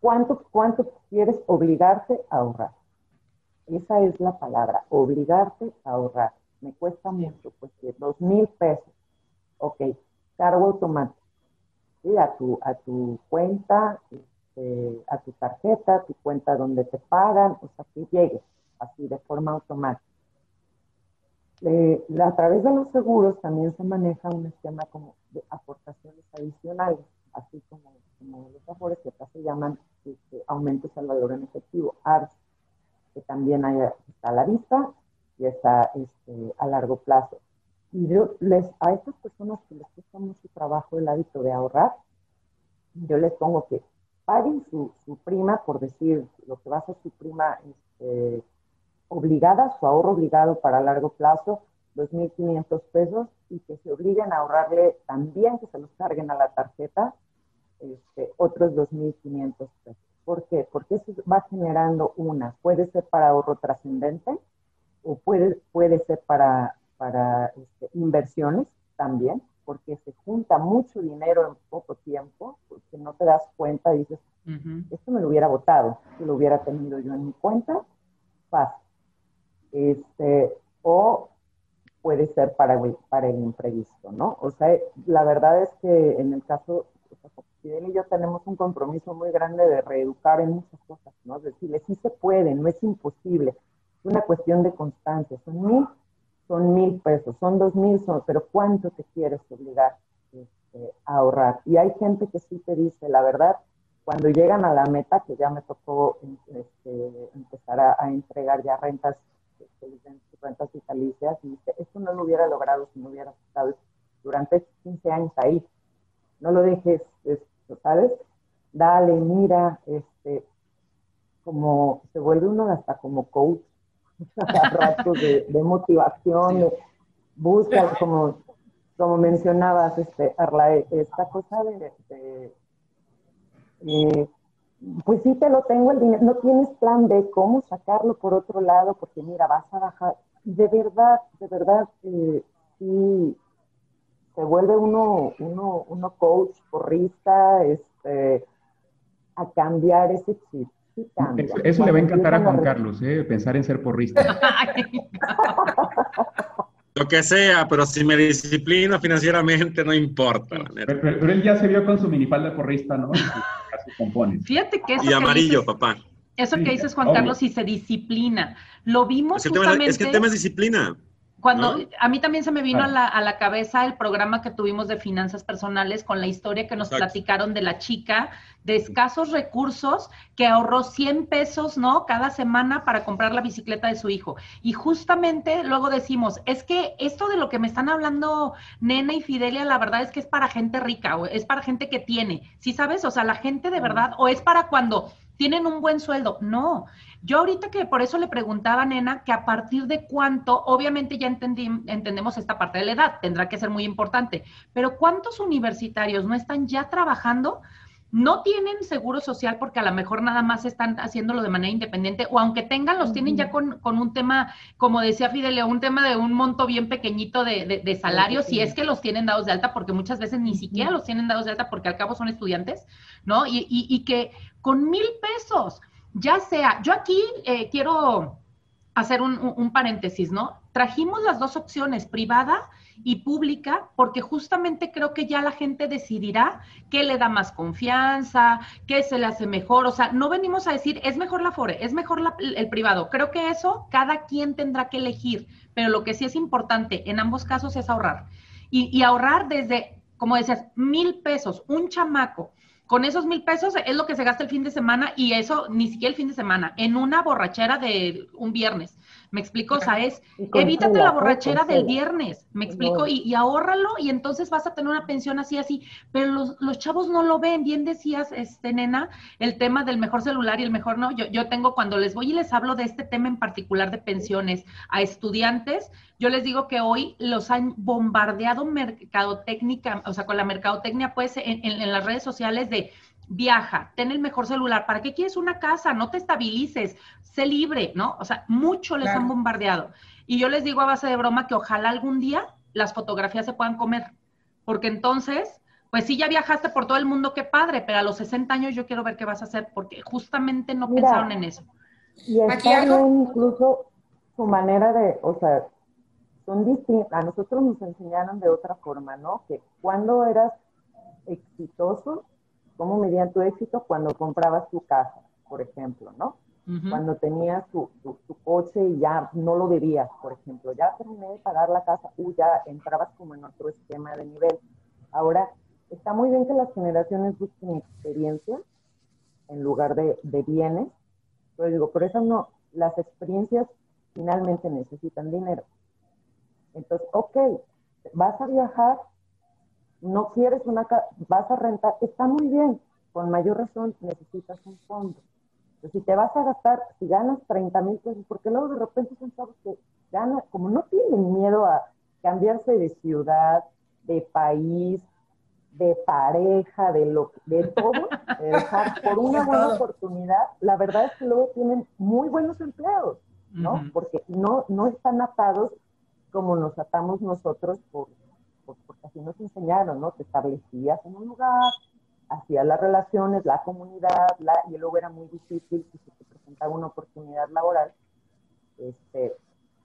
¿cuánto, ¿cuánto quieres obligarte a ahorrar? Esa es la palabra, obligarte a ahorrar. me cuesta mucho, pues que dos mil pesos, ok, cargo automático, ¿sí? a, tu, a tu cuenta, este, a tu tarjeta, tu cuenta donde te pagan, o sea, que llegue así de forma automática. Eh, a través de los seguros también se maneja un esquema como de aportaciones adicionales, así como, los afores que acá se llaman este, aumentos al valor en efectivo, ARS, que también hay, está a la vista y está este, a largo plazo. Y yo les, a estas personas que les cuesta mucho trabajo el hábito de ahorrar, yo les pongo que paguen su, prima, por decir lo que va a ser su prima este, obligada, su ahorro obligado para largo plazo, 2.500 pesos, y que se obliguen a ahorrarle también, que se los carguen a la tarjeta, este, otros 2.500 pesos. ¿Por qué? Porque eso va generando una, puede ser para ahorro trascendente o puede, puede ser para, para este, inversiones también, porque se junta mucho dinero en poco tiempo, porque no te das cuenta, dices, esto me lo hubiera votado, si lo hubiera tenido yo en mi cuenta, fácil. Este, o puede ser para, para el imprevisto, ¿no? O sea, la verdad es que en el caso, Fidel y yo tenemos un compromiso muy grande de reeducar en muchas cosas, ¿no? Decirle, sí se puede, no es imposible, es una cuestión de constancia, son mil, son mil pesos, son dos mil, son, pero ¿cuánto te quieres obligar este, a ahorrar? Y hay gente que sí te dice, la verdad, cuando llegan a la meta, que ya me tocó este, empezar a, entregar ya rentas, este, rentas vitalicias, y dice, esto no lo hubiera logrado si no hubiera estado durante 15 años ahí no lo dejes, esto, ¿sabes? Dale, mira, este, como se vuelve uno hasta como coach, [LAUGHS] a ratos de, motivación, busca, como, como mencionabas, este, Arla, esta cosa de, eh, pues sí te lo tengo el dinero, no tienes plan de cómo sacarlo por otro lado, porque mira, vas a bajar, de verdad, de verdad, eh, sí, se vuelve uno, uno, uno coach, porrista, este, a cambiar ese chip. Eso, le va a encantar a Juan Carlos, ¿eh? pensar en ser porrista. [LAUGHS] Lo que sea, pero si me disciplina financieramente, no importa. Pero, él ya se vio con su minifalda porrista, ¿no? [LAUGHS] Fíjate que eso Y amarillo, papá. Eso que dices, Juan Carlos, si se disciplina. Lo vimos es justamente... es que el tema es disciplina. Cuando a mí también se me vino a, la, a, la, cabeza el programa que tuvimos de finanzas personales con la historia que nos platicaron de la chica de escasos recursos que ahorró 100 pesos, ¿no? Cada semana para comprar la bicicleta de su hijo. Y justamente luego decimos, es que esto de lo que me están hablando Nena y Fidelia, la verdad es que es para gente rica, o es para gente que tiene, ¿sí sabes? O sea, la gente de verdad, o es para cuando tienen un buen sueldo. No, yo ahorita que por eso le preguntaba, nena, que a partir de cuánto, obviamente ya entendí, entendemos esta parte de la edad, tendrá que ser muy importante, pero ¿cuántos universitarios no están ya trabajando? No tienen seguro social porque a lo mejor nada más están haciéndolo de manera independiente o aunque tengan, los tienen ya con, un tema, como decía Fidelio, un tema de un monto bien pequeñito de, de, salarios, si es que los tienen dados de alta, porque muchas veces ni siquiera los tienen dados de alta porque al cabo son estudiantes, ¿no? Y, y, y que con mil pesos, ya sea, yo aquí eh, quiero hacer un, paréntesis, ¿no? Trajimos las dos opciones, privada y pública, porque justamente creo que ya la gente decidirá qué le da más confianza, qué se le hace mejor. O sea, no venimos a decir, es mejor la FORE, es mejor el privado. Creo que eso cada quien tendrá que elegir, pero lo que sí es importante en ambos casos es ahorrar. Y, y ahorrar desde, como decías, mil pesos, un chamaco con esos mil pesos es lo que se gasta el fin de semana y eso ni siquiera el fin de semana, en una borrachera de un viernes. ¿Me explico? O sea, es evítate la borrachera del viernes, ¿me explico? Y, y, ahórralo y entonces vas a tener una pensión así, así. Pero los, los, chavos no lo ven. Bien decías, este, nena, el tema del mejor celular y el mejor no. Yo, yo tengo, cuando les voy y les hablo de este tema en particular de pensiones a estudiantes, yo les digo que hoy los han bombardeado mercadotécnica, o sea, con la mercadotecnia, pues, en, en las redes sociales de viaja, ten el mejor celular. ¿Para qué quieres una casa? No te estabilices, sé libre, ¿no? O sea, mucho les han bombardeado. Y yo les digo a base de broma que ojalá algún día las fotografías se puedan comer, porque entonces, pues sí, ya viajaste por todo el mundo, qué padre, pero a los 60 años yo quiero ver qué vas a hacer, porque justamente no pensaron en eso. Y está incluso su manera de, o sea, son distintas. A nosotros nos enseñaron de otra forma, ¿no? Que cuando eras exitoso, ¿cómo medían tu éxito? Cuando comprabas tu casa, por ejemplo, ¿no? Cuando tenías tu, tu, coche y ya no lo debías, por ejemplo, ya terminé de pagar la casa, uh, ya entrabas como en otro esquema de nivel. Ahora, está muy bien que las generaciones busquen experiencia en lugar de, de bienes, pero digo, por eso no, las experiencias finalmente necesitan dinero. Entonces, ok, vas a viajar, no quieres una casa, vas a rentar, está muy bien, con mayor razón necesitas un fondo. Entonces, si te vas a gastar, si ganas 30 mil pesos, porque luego de repente son todos que ganan, como no tienen miedo a cambiarse de ciudad, de país, de pareja, de lo de todo, de dejar por [LAUGHS] una buena oportunidad, la verdad es que luego tienen muy buenos empleos, ¿no? Porque no, no están atados como nos atamos nosotros por, porque así nos enseñaron, ¿no? Te establecías en un lugar, hacías las relaciones, la comunidad, la, y luego era muy difícil si se te presentaba una oportunidad laboral, este,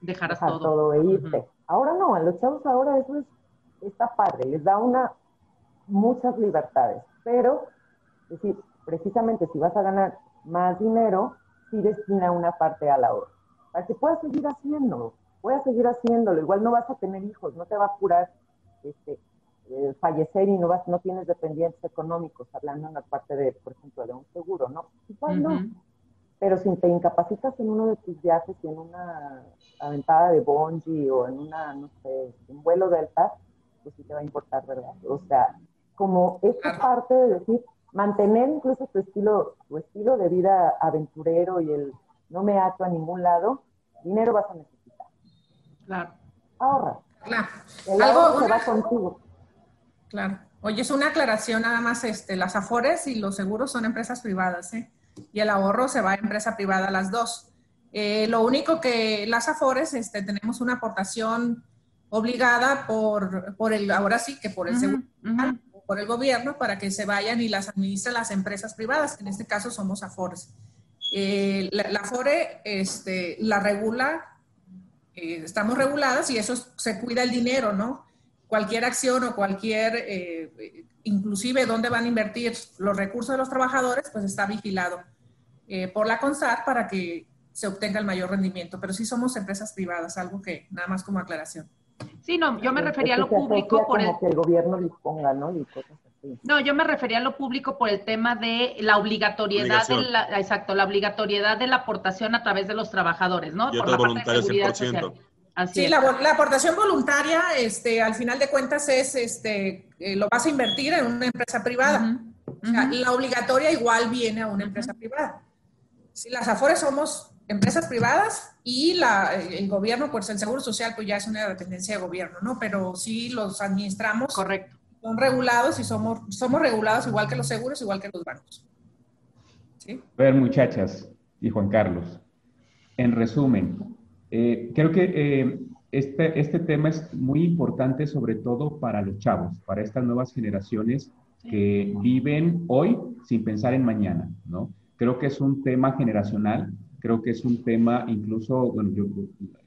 dejar todo. todo e irte. Ahora no, a los chavos ahora eso es, está padre, les da una muchas libertades, pero es decir, precisamente si vas a ganar más dinero, sí destina una parte al ahorro, para que puedas seguir haciendo, voy a seguir haciéndolo, igual no vas a tener hijos, no te va a curar este, eh, fallecer y no vas, no tienes dependientes económicos, hablando en la parte de, por ejemplo, de un seguro, ¿no? Igual no. Pero si te incapacitas en uno de tus viajes y en una aventada de bungee o en una, no sé, un vuelo delta, pues sí te va a importar, ¿verdad? O sea, como esta parte de decir, mantener incluso tu estilo, tu estilo de vida aventurero y el no me ato a ningún lado, dinero vas a necesitar. Claro. Ahorra. Claro. Algo, se va contigo. Claro. Oye, es una aclaración nada más, este, las Afores y los seguros son empresas privadas, ¿eh? Y el ahorro se va a empresa privada las dos. Eh, lo único que las Afores, este, tenemos una aportación obligada por, por el, ahora sí que por el seguro, por el gobierno, para que se vayan y las administren las empresas privadas, que en este caso somos Afores. Eh, la, la, Afore este, la regula eh, estamos reguladas y eso se cuida el dinero, ¿no? Cualquier acción o cualquier, eh, inclusive dónde van a invertir los recursos de los trabajadores, pues está vigilado eh, por la CONSAR para que se obtenga el mayor rendimiento. Pero sí somos empresas privadas, algo que nada más como aclaración. Sí, no, yo me refería a lo público por el... que el gobierno disponga, ¿no? Y cosas no, yo me refería a lo público por el tema de la obligatoriedad, de la, exacto, la obligatoriedad de la aportación a través de los trabajadores, ¿no? Y por la voluntario sí, la, aportación voluntaria, este, al final de cuentas es, este, eh, lo vas a invertir en una empresa privada. O sea, la obligatoria igual viene a una empresa privada. Si las Afores somos empresas privadas y la, el gobierno, pues el Seguro Social, pues ya es una dependencia de gobierno, ¿no? Pero sí los administramos. Correcto son regulados y somos, somos regulados igual que los seguros, igual que los bancos. ¿Sí? A ver, muchachas y Juan Carlos, en resumen, eh, creo que eh, este, este tema es muy importante sobre todo para los chavos, para estas nuevas generaciones que viven hoy sin pensar en mañana, ¿no? Creo que es un tema generacional, creo que es un tema incluso, bueno, yo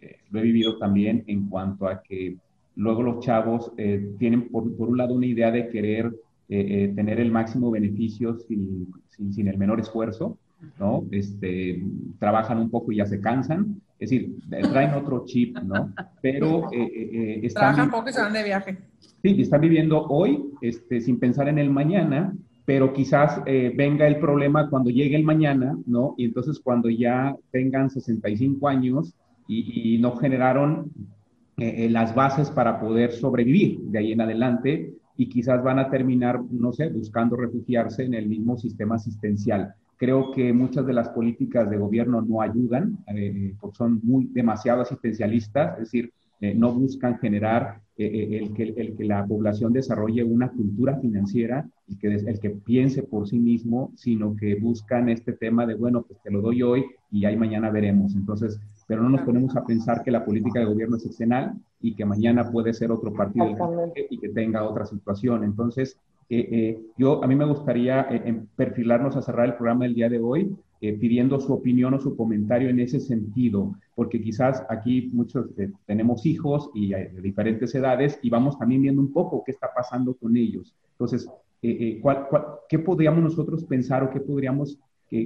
eh, lo he vivido también en cuanto a que Luego los chavos eh, tienen por, un lado una idea de querer eh, eh, tener el máximo beneficio sin, sin, el menor esfuerzo, ¿no? Este, trabajan un poco y ya se cansan, es decir, traen otro chip, ¿no? Pero están... Trabajan poco y se van de viaje. Sí, están viviendo hoy este, sin pensar en el mañana, pero quizás venga el problema cuando llegue el mañana, ¿no? Y entonces cuando ya tengan 65 años y, y no generaron eh, eh, las bases para poder sobrevivir de ahí en adelante y quizás van a terminar, no sé, buscando refugiarse en el mismo sistema asistencial. Creo que muchas de las políticas de gobierno no ayudan, eh, porque son muy demasiado asistencialistas, es decir, no buscan generar el, que, el que la población desarrolle una cultura financiera y que el que piense por sí mismo, sino que buscan este tema de, bueno, pues te lo doy hoy y ahí mañana veremos. Entonces, pero no nos ponemos a pensar que la política de gobierno es excepcional y que mañana puede ser otro partido y que tenga otra situación. Entonces, eh, eh, yo a mí me gustaría eh, perfilarnos a cerrar el programa del día de hoy pidiendo su opinión o su comentario en ese sentido, porque quizás aquí muchos tenemos hijos y de diferentes edades y vamos también viendo un poco qué está pasando con ellos. Entonces, qué podríamos nosotros pensar o qué podríamos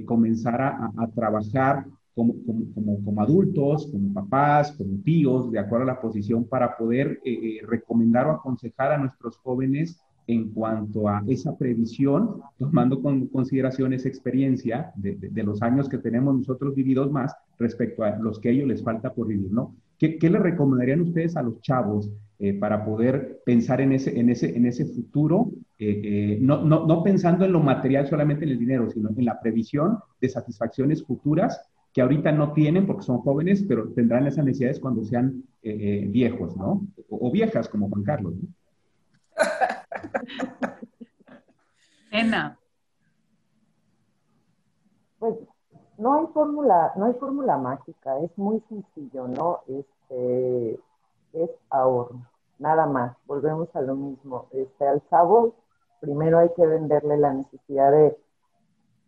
comenzar a, a trabajar como, como, como, adultos, como papás, como tíos, de acuerdo a la posición, para poder eh, eh, recomendar o aconsejar a nuestros jóvenes en cuanto a esa previsión, tomando con consideración esa experiencia de, de, los años que tenemos nosotros vividos más respecto a los que a ellos les falta por vivir, ¿no? ¿Qué, qué le recomendarían ustedes a los chavos eh, para poder pensar en ese, en ese, en ese futuro, no, no, no pensando en lo material solamente en el dinero, sino en la previsión de satisfacciones futuras que ahorita no tienen porque son jóvenes, pero tendrán esas necesidades cuando sean eh, eh, viejos, ¿no? O, viejas como Juan Carlos, ¿no? [LAUGHS] Pues no hay fórmula, no hay fórmula mágica, es muy sencillo, ¿no? Este, es ahorro, nada más. Volvemos a lo mismo. Este, al sabor, primero hay que venderle la necesidad de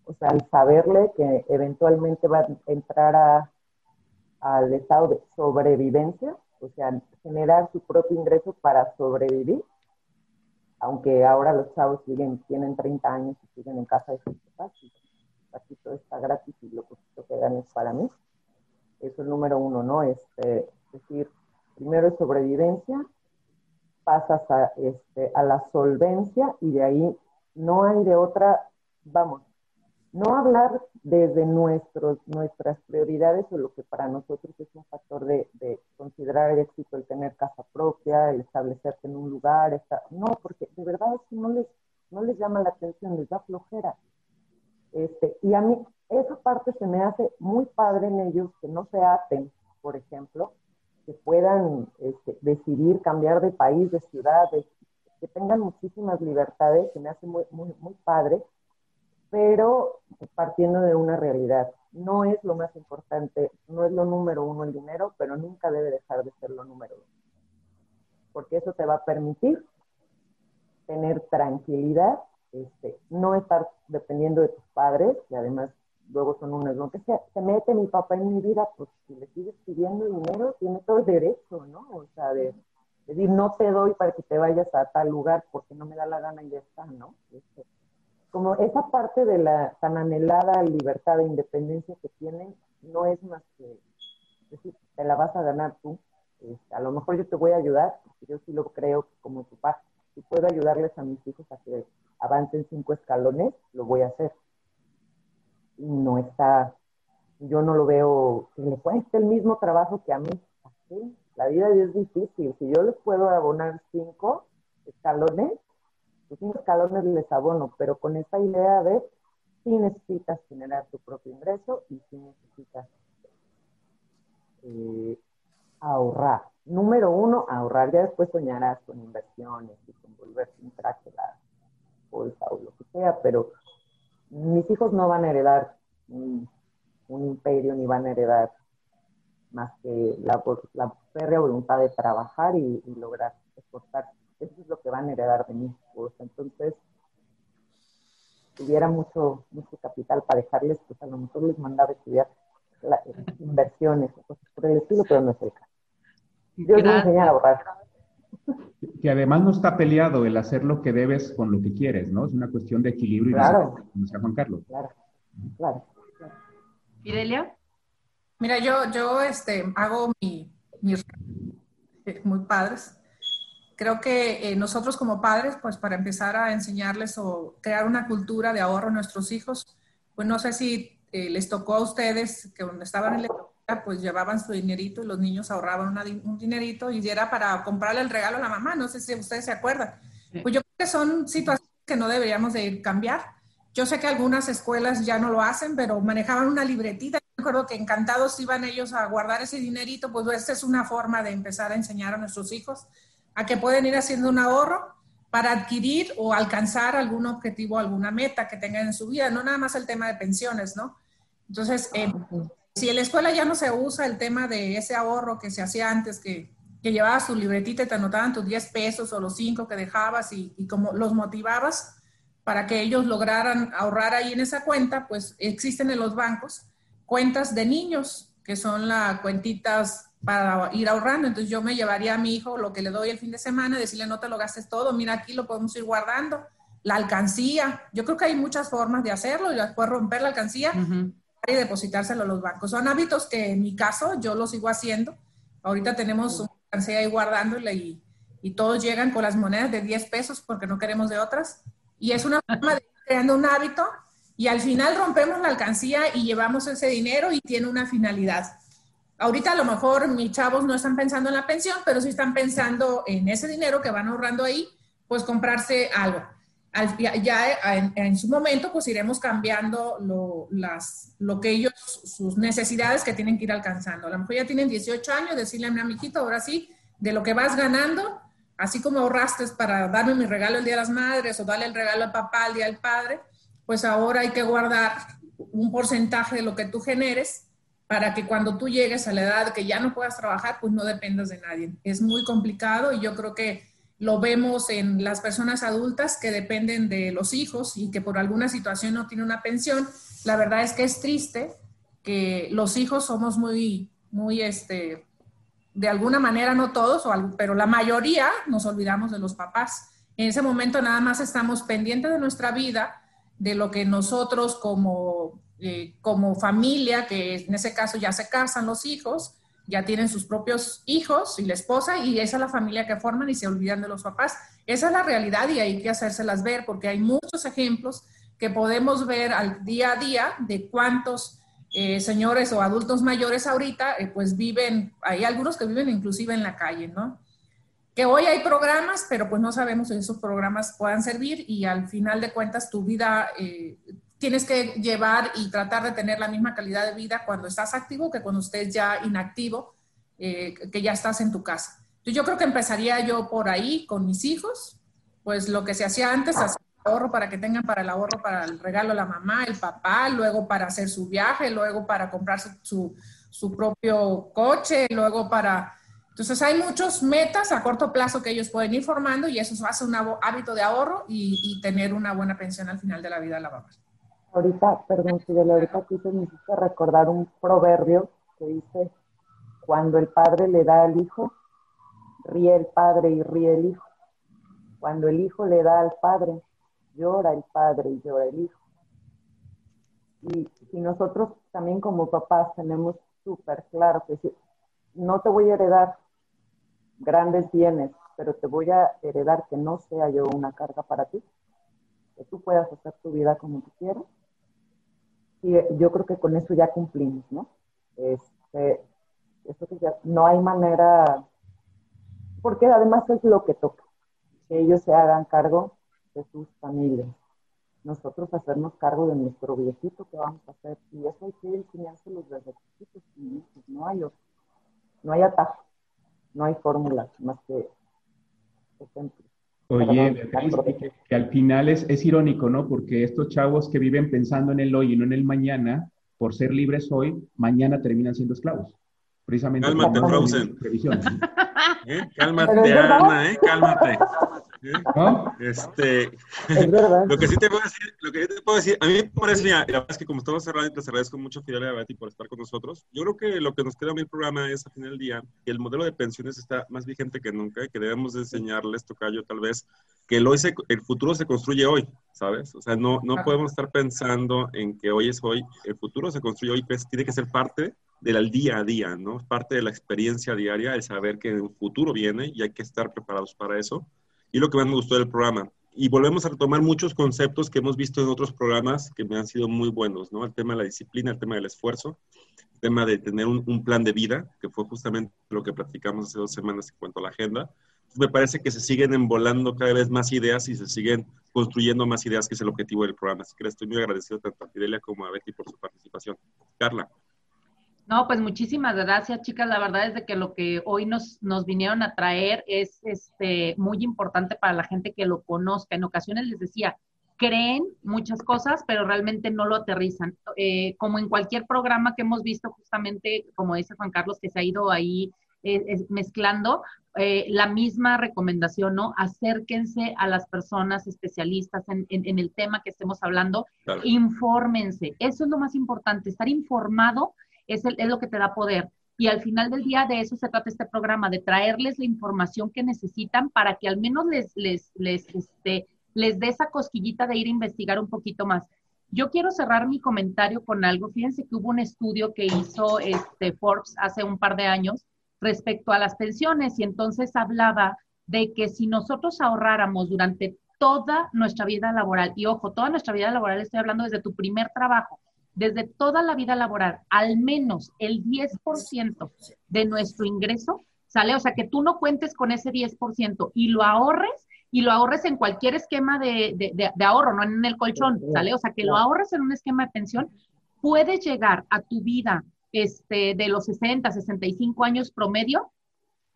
o sea, al saberle que eventualmente va a entrar a, al estado de sobrevivencia, o sea, generar su propio ingreso para sobrevivir, aunque ahora los chavos siguen, tienen 30 años y siguen en casa de sus papás, aquí todo está gratis y lo que ganan es para mí. Eso es número uno, ¿no? Este, es decir, primero es sobrevivencia, pasas a, este, a la solvencia y de ahí no hay de otra, vamos, no hablar desde nuestros, nuestras prioridades o lo que para nosotros es un factor de, considerar el éxito, el tener casa propia, el establecerse en un lugar, no, porque de verdad eso no les, no les llama la atención, les da flojera. Este, y a mí esa parte se me hace muy padre en ellos, que no se aten, por ejemplo, que puedan este, decidir cambiar de país, de ciudad, que tengan muchísimas libertades, se me hace muy, muy, muy padre pero partiendo de una realidad. No es lo más importante, no es lo número uno el dinero, pero nunca debe dejar de ser lo número uno. Porque eso te va a permitir tener tranquilidad, este, no estar dependiendo de tus padres, que además luego son unos, no que se, mete mi papá en mi vida, pues si le sigues pidiendo dinero, tiene todo el derecho, ¿no? O sea, de, decir, no te doy para que te vayas a tal lugar porque no me da la gana y ya está, ¿no? Este, como esa parte de la tan anhelada libertad e independencia que tienen, no es más que decir, te la vas a ganar tú. Este, a lo mejor yo te voy a ayudar, yo sí lo creo como tu padre. Si puedo ayudarles a mis hijos a que avancen cinco escalones, lo voy a hacer. Y no está, yo no lo veo que le cueste el mismo trabajo que a mí. La vida es difícil. Si yo les puedo abonar cinco escalones, cinco escalones les abono, pero con esta idea de si necesitas generar tu propio ingreso y si necesitas eh, ahorrar. Número uno, ahorrar. Ya después soñarás con inversiones y con volverse un traje la bolsa o lo que sea, pero mis hijos no van a heredar un, imperio ni van a heredar más que la, la férrea voluntad de trabajar y, y lograr exportar eso es lo que van a heredar de mí. entonces, si tuviera mucho, mucho capital para dejarles, pues a lo mejor les mandaba a estudiar inversiones o cosas por el estilo, pero no es el caso. Dios me enseña a ahorrar. Que además no está peleado el hacer lo que debes con lo que quieres, ¿no? Es una cuestión de equilibrio claro. y de Juan Carlos. Claro, claro. ¿Fidelia? Mira, yo, yo este, hago mi, mis muy padres creo que eh, nosotros como padres, pues para empezar a enseñarles o crear una cultura de ahorro a nuestros hijos, pues no sé si eh, les tocó a ustedes que cuando estaban en la escuela, pues llevaban su dinerito y los niños ahorraban un dinerito y era para comprarle el regalo a la mamá, no sé si ustedes se acuerdan. Pues yo creo que son situaciones que no deberíamos de cambiar. Yo sé que algunas escuelas ya no lo hacen, pero manejaban una libretita. Yo recuerdo que encantados iban ellos a guardar ese dinerito, pues esta es una forma de empezar a enseñar a nuestros hijos a que pueden ir haciendo un ahorro para adquirir o alcanzar algún objetivo, alguna meta que tengan en su vida, no nada más el tema de pensiones, ¿no? Entonces, eh, si en la escuela ya no se usa el tema de ese ahorro que se hacía antes, que, que llevabas tu libretita y te anotaban tus 10 pesos o los 5 que dejabas y, y como los motivabas, para que ellos lograran ahorrar ahí en esa cuenta, pues existen en los bancos cuentas de niños, que son las cuentitas para ir ahorrando. Entonces yo me llevaría a mi hijo lo que le doy el fin de semana, decirle no te lo gastes todo, mira aquí lo podemos ir guardando. La alcancía, yo creo que hay muchas formas de hacerlo, y después romper la alcancía y depositárselo a los bancos. Son hábitos que en mi caso yo lo sigo haciendo. Ahorita tenemos una alcancía ahí guardándola y, y todos llegan con las monedas de 10 pesos porque no queremos de otras. Y es una forma de ir creando un hábito y al final rompemos la alcancía y llevamos ese dinero y tiene una finalidad. Ahorita a lo mejor mis chavos no están pensando en la pensión, pero sí están pensando en ese dinero que van ahorrando ahí, pues comprarse algo. ya en, su momento, pues iremos cambiando lo, las, lo que ellos, sus necesidades que tienen que ir alcanzando. A lo mejor ya tienen 18 años, decirle a mi amiguito, ahora sí, de lo que vas ganando, así como ahorraste para darme mi regalo el Día de las Madres o darle el regalo al papá el Día del Padre, pues ahora hay que guardar un porcentaje de lo que tú generes para que cuando tú llegues a la edad que ya no puedas trabajar, pues no dependas de nadie. Es muy complicado y yo creo que lo vemos en las personas adultas que dependen de los hijos y que por alguna situación no tienen una pensión. La verdad es que es triste que los hijos somos muy, muy, este, de alguna manera, no todos, pero la mayoría nos olvidamos de los papás. En ese momento nada más estamos pendientes de nuestra vida de lo que nosotros como, eh, como familia, que en ese caso ya se casan los hijos, ya tienen sus propios hijos y la esposa, y esa es la familia que forman y se olvidan de los papás. Esa es la realidad y hay que hacérselas ver porque hay muchos ejemplos que podemos ver al día a día de cuántos eh, señores o adultos mayores ahorita, eh, pues viven, hay algunos que viven inclusive en la calle, ¿no? que hoy hay programas, pero pues no sabemos si esos programas puedan servir y al final de cuentas tu vida eh, tienes que llevar y tratar de tener la misma calidad de vida cuando estás activo que cuando estés ya inactivo, eh, que ya estás en tu casa. Yo creo que empezaría yo por ahí con mis hijos, pues lo que se hacía antes, hacer ahorro para que tengan para el ahorro para el regalo a la mamá, el papá, luego para hacer su viaje, luego para comprarse su, su propio coche, luego para entonces hay muchos metas a corto plazo que ellos pueden ir formando y eso hace un hábito de ahorro y, tener una buena pensión al final de la vida la mamá. Ahorita, perdón, Fidel, ahorita aquí te necesito recordar un proverbio que dice, cuando el padre le da al hijo, ríe el padre y ríe el hijo. Cuando el hijo le da al padre, llora el padre y llora el hijo. Y si nosotros también como papás tenemos súper claro que no te voy a heredar grandes bienes, pero te voy a heredar que no sea yo una carga para ti, que tú puedas hacer tu vida como tú quieras. Y yo creo que con eso ya cumplimos, ¿no? Este, eso que ya, no hay manera, porque además es lo que toca, que ellos se hagan cargo de sus familias. Nosotros hacernos cargo de nuestro viejito que vamos a hacer, y eso hay que enseñárselo desde chiquitos, no hay otro, no hay atajo no hay fórmula más que Oye, que, al final es, es irónico, ¿no? Porque estos chavos que viven pensando en el hoy y no en el mañana, por ser libres hoy, mañana terminan siendo esclavos. Precisamente. Cálmate, Frozen. [LAUGHS] ¿Eh? Cálmate, Ana, ¿eh? Cálmate. Este, [LAUGHS] lo que sí te puedo decir, lo que te puedo decir, a mí me parece, la verdad es que como estamos cerrando, te agradezco mucho, Fidel y Betty, por estar con nosotros. Yo creo que lo que nos queda en el programa es, al final del día, que el modelo de pensiones está más vigente que nunca y que debemos enseñarles, Tocayo, tal vez, que el, hoy el futuro se construye hoy, ¿sabes? O sea, no, no podemos estar pensando en que hoy es hoy, el futuro se construye hoy, pues tiene que ser parte del día a día, ¿no? Parte de la experiencia diaria, el saber que un futuro viene y hay que estar preparados para eso y lo que más me gustó del programa. Y volvemos a retomar muchos conceptos que hemos visto en otros programas que me han sido muy buenos, ¿no? El tema de la disciplina, el tema del esfuerzo, el tema de tener un, plan de vida, que fue justamente lo que practicamos hace dos semanas en cuanto a la agenda. me parece que se siguen envolando cada vez más ideas y se siguen construyendo más ideas, que es el objetivo del programa. Así que estoy muy agradecido tanto a Fidelia como a Betty por su participación. Carla. No, pues muchísimas gracias, chicas. La verdad es de que lo que hoy nos, nos vinieron a traer es este, muy importante para la gente que lo conozca. En ocasiones les decía, creen muchas cosas, pero realmente no lo aterrizan. Eh, como en cualquier programa que hemos visto, justamente, como dice Juan Carlos, que se ha ido ahí eh, mezclando, eh, la misma recomendación, ¿no? Acérquense a las personas especialistas en, el tema que estemos hablando, infórmense. Eso es lo más importante, estar informado es, es lo que te da poder. Y al final del día de eso se trata este programa, de traerles la información que necesitan para que al menos les, les, les, este, les dé esa cosquillita de ir a investigar un poquito más. Yo quiero cerrar mi comentario con algo. Fíjense que hubo un estudio que hizo este Forbes hace un par de años respecto a las pensiones y entonces hablaba de que si nosotros ahorráramos durante toda nuestra vida laboral, y ojo, toda nuestra vida laboral, estoy hablando desde tu primer trabajo, desde toda la vida laboral, al menos el 10% de nuestro ingreso, ¿sale? O sea, que tú no cuentes con ese 10% y lo ahorres y lo ahorres en cualquier esquema de, de, ahorro, no en el colchón, ¿sale? O sea, que lo ahorres en un esquema de pensión, puedes llegar a tu vida este, de los 60, 65 años promedio,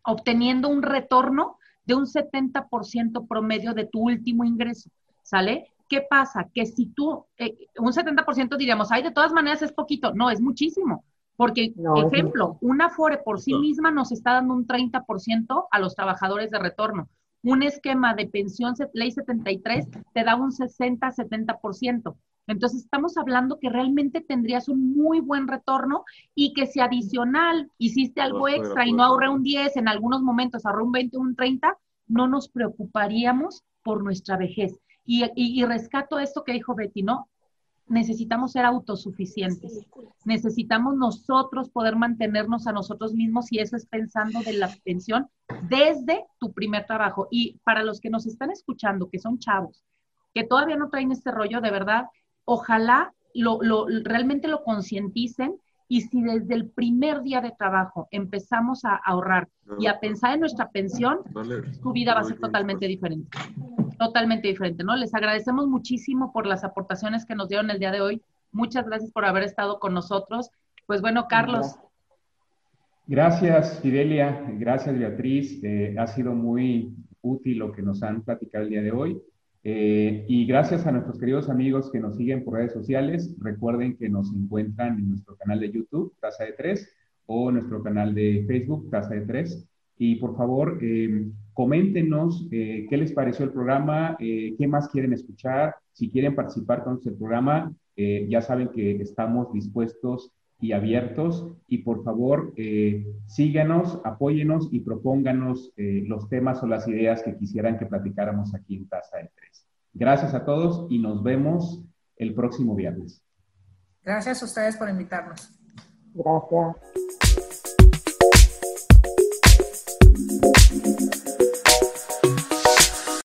obteniendo un retorno de un 70% promedio de tu último ingreso, ¿sale? ¿Qué pasa? Que si tú, eh, un 70% diríamos, ay, de todas maneras es poquito. No, es muchísimo. Porque, ejemplo, una Afore por sí misma nos está dando un 30% a los trabajadores de retorno. Un esquema de pensión, ley 73, te da un 60-70%. Entonces, estamos hablando que realmente tendrías un muy buen retorno y que si adicional hiciste algo extra y no ahorré un 10, en algunos momentos ahorré un 20, un 30, no nos preocuparíamos por nuestra vejez. Y, rescato esto que dijo Betty, ¿no? Necesitamos ser autosuficientes. Necesitamos nosotros poder mantenernos a nosotros mismos y eso es pensando de la pensión desde tu primer trabajo. Y para los que nos están escuchando, que son chavos, que todavía no traen este rollo, de verdad, ojalá lo, realmente lo concienticen y si desde el primer día de trabajo empezamos a ahorrar y a pensar en nuestra pensión, tu vida va a ser totalmente diferente totalmente diferente, ¿no? Les agradecemos muchísimo por las aportaciones que nos dieron el día de hoy. Muchas gracias por haber estado con nosotros. Pues bueno, Carlos. Gracias, Fidelia. Gracias, Beatriz. Eh, ha sido muy útil lo que nos han platicado el día de hoy. Eh, y gracias a nuestros queridos amigos que nos siguen por redes sociales. Recuerden que nos encuentran en nuestro canal de YouTube, Taza de Tres, o nuestro canal de Facebook, Taza de Tres. Y por favor, eh, coméntenos eh, qué les pareció el programa, eh, qué más quieren escuchar, si quieren participar con el programa, ya saben que estamos dispuestos y abiertos. Y por favor, síganos, apóyenos y propónganos los temas o las ideas que quisieran que platicáramos aquí en Taza de Tres. Gracias a todos y nos vemos el próximo viernes. Gracias a ustedes por invitarnos. Gracias.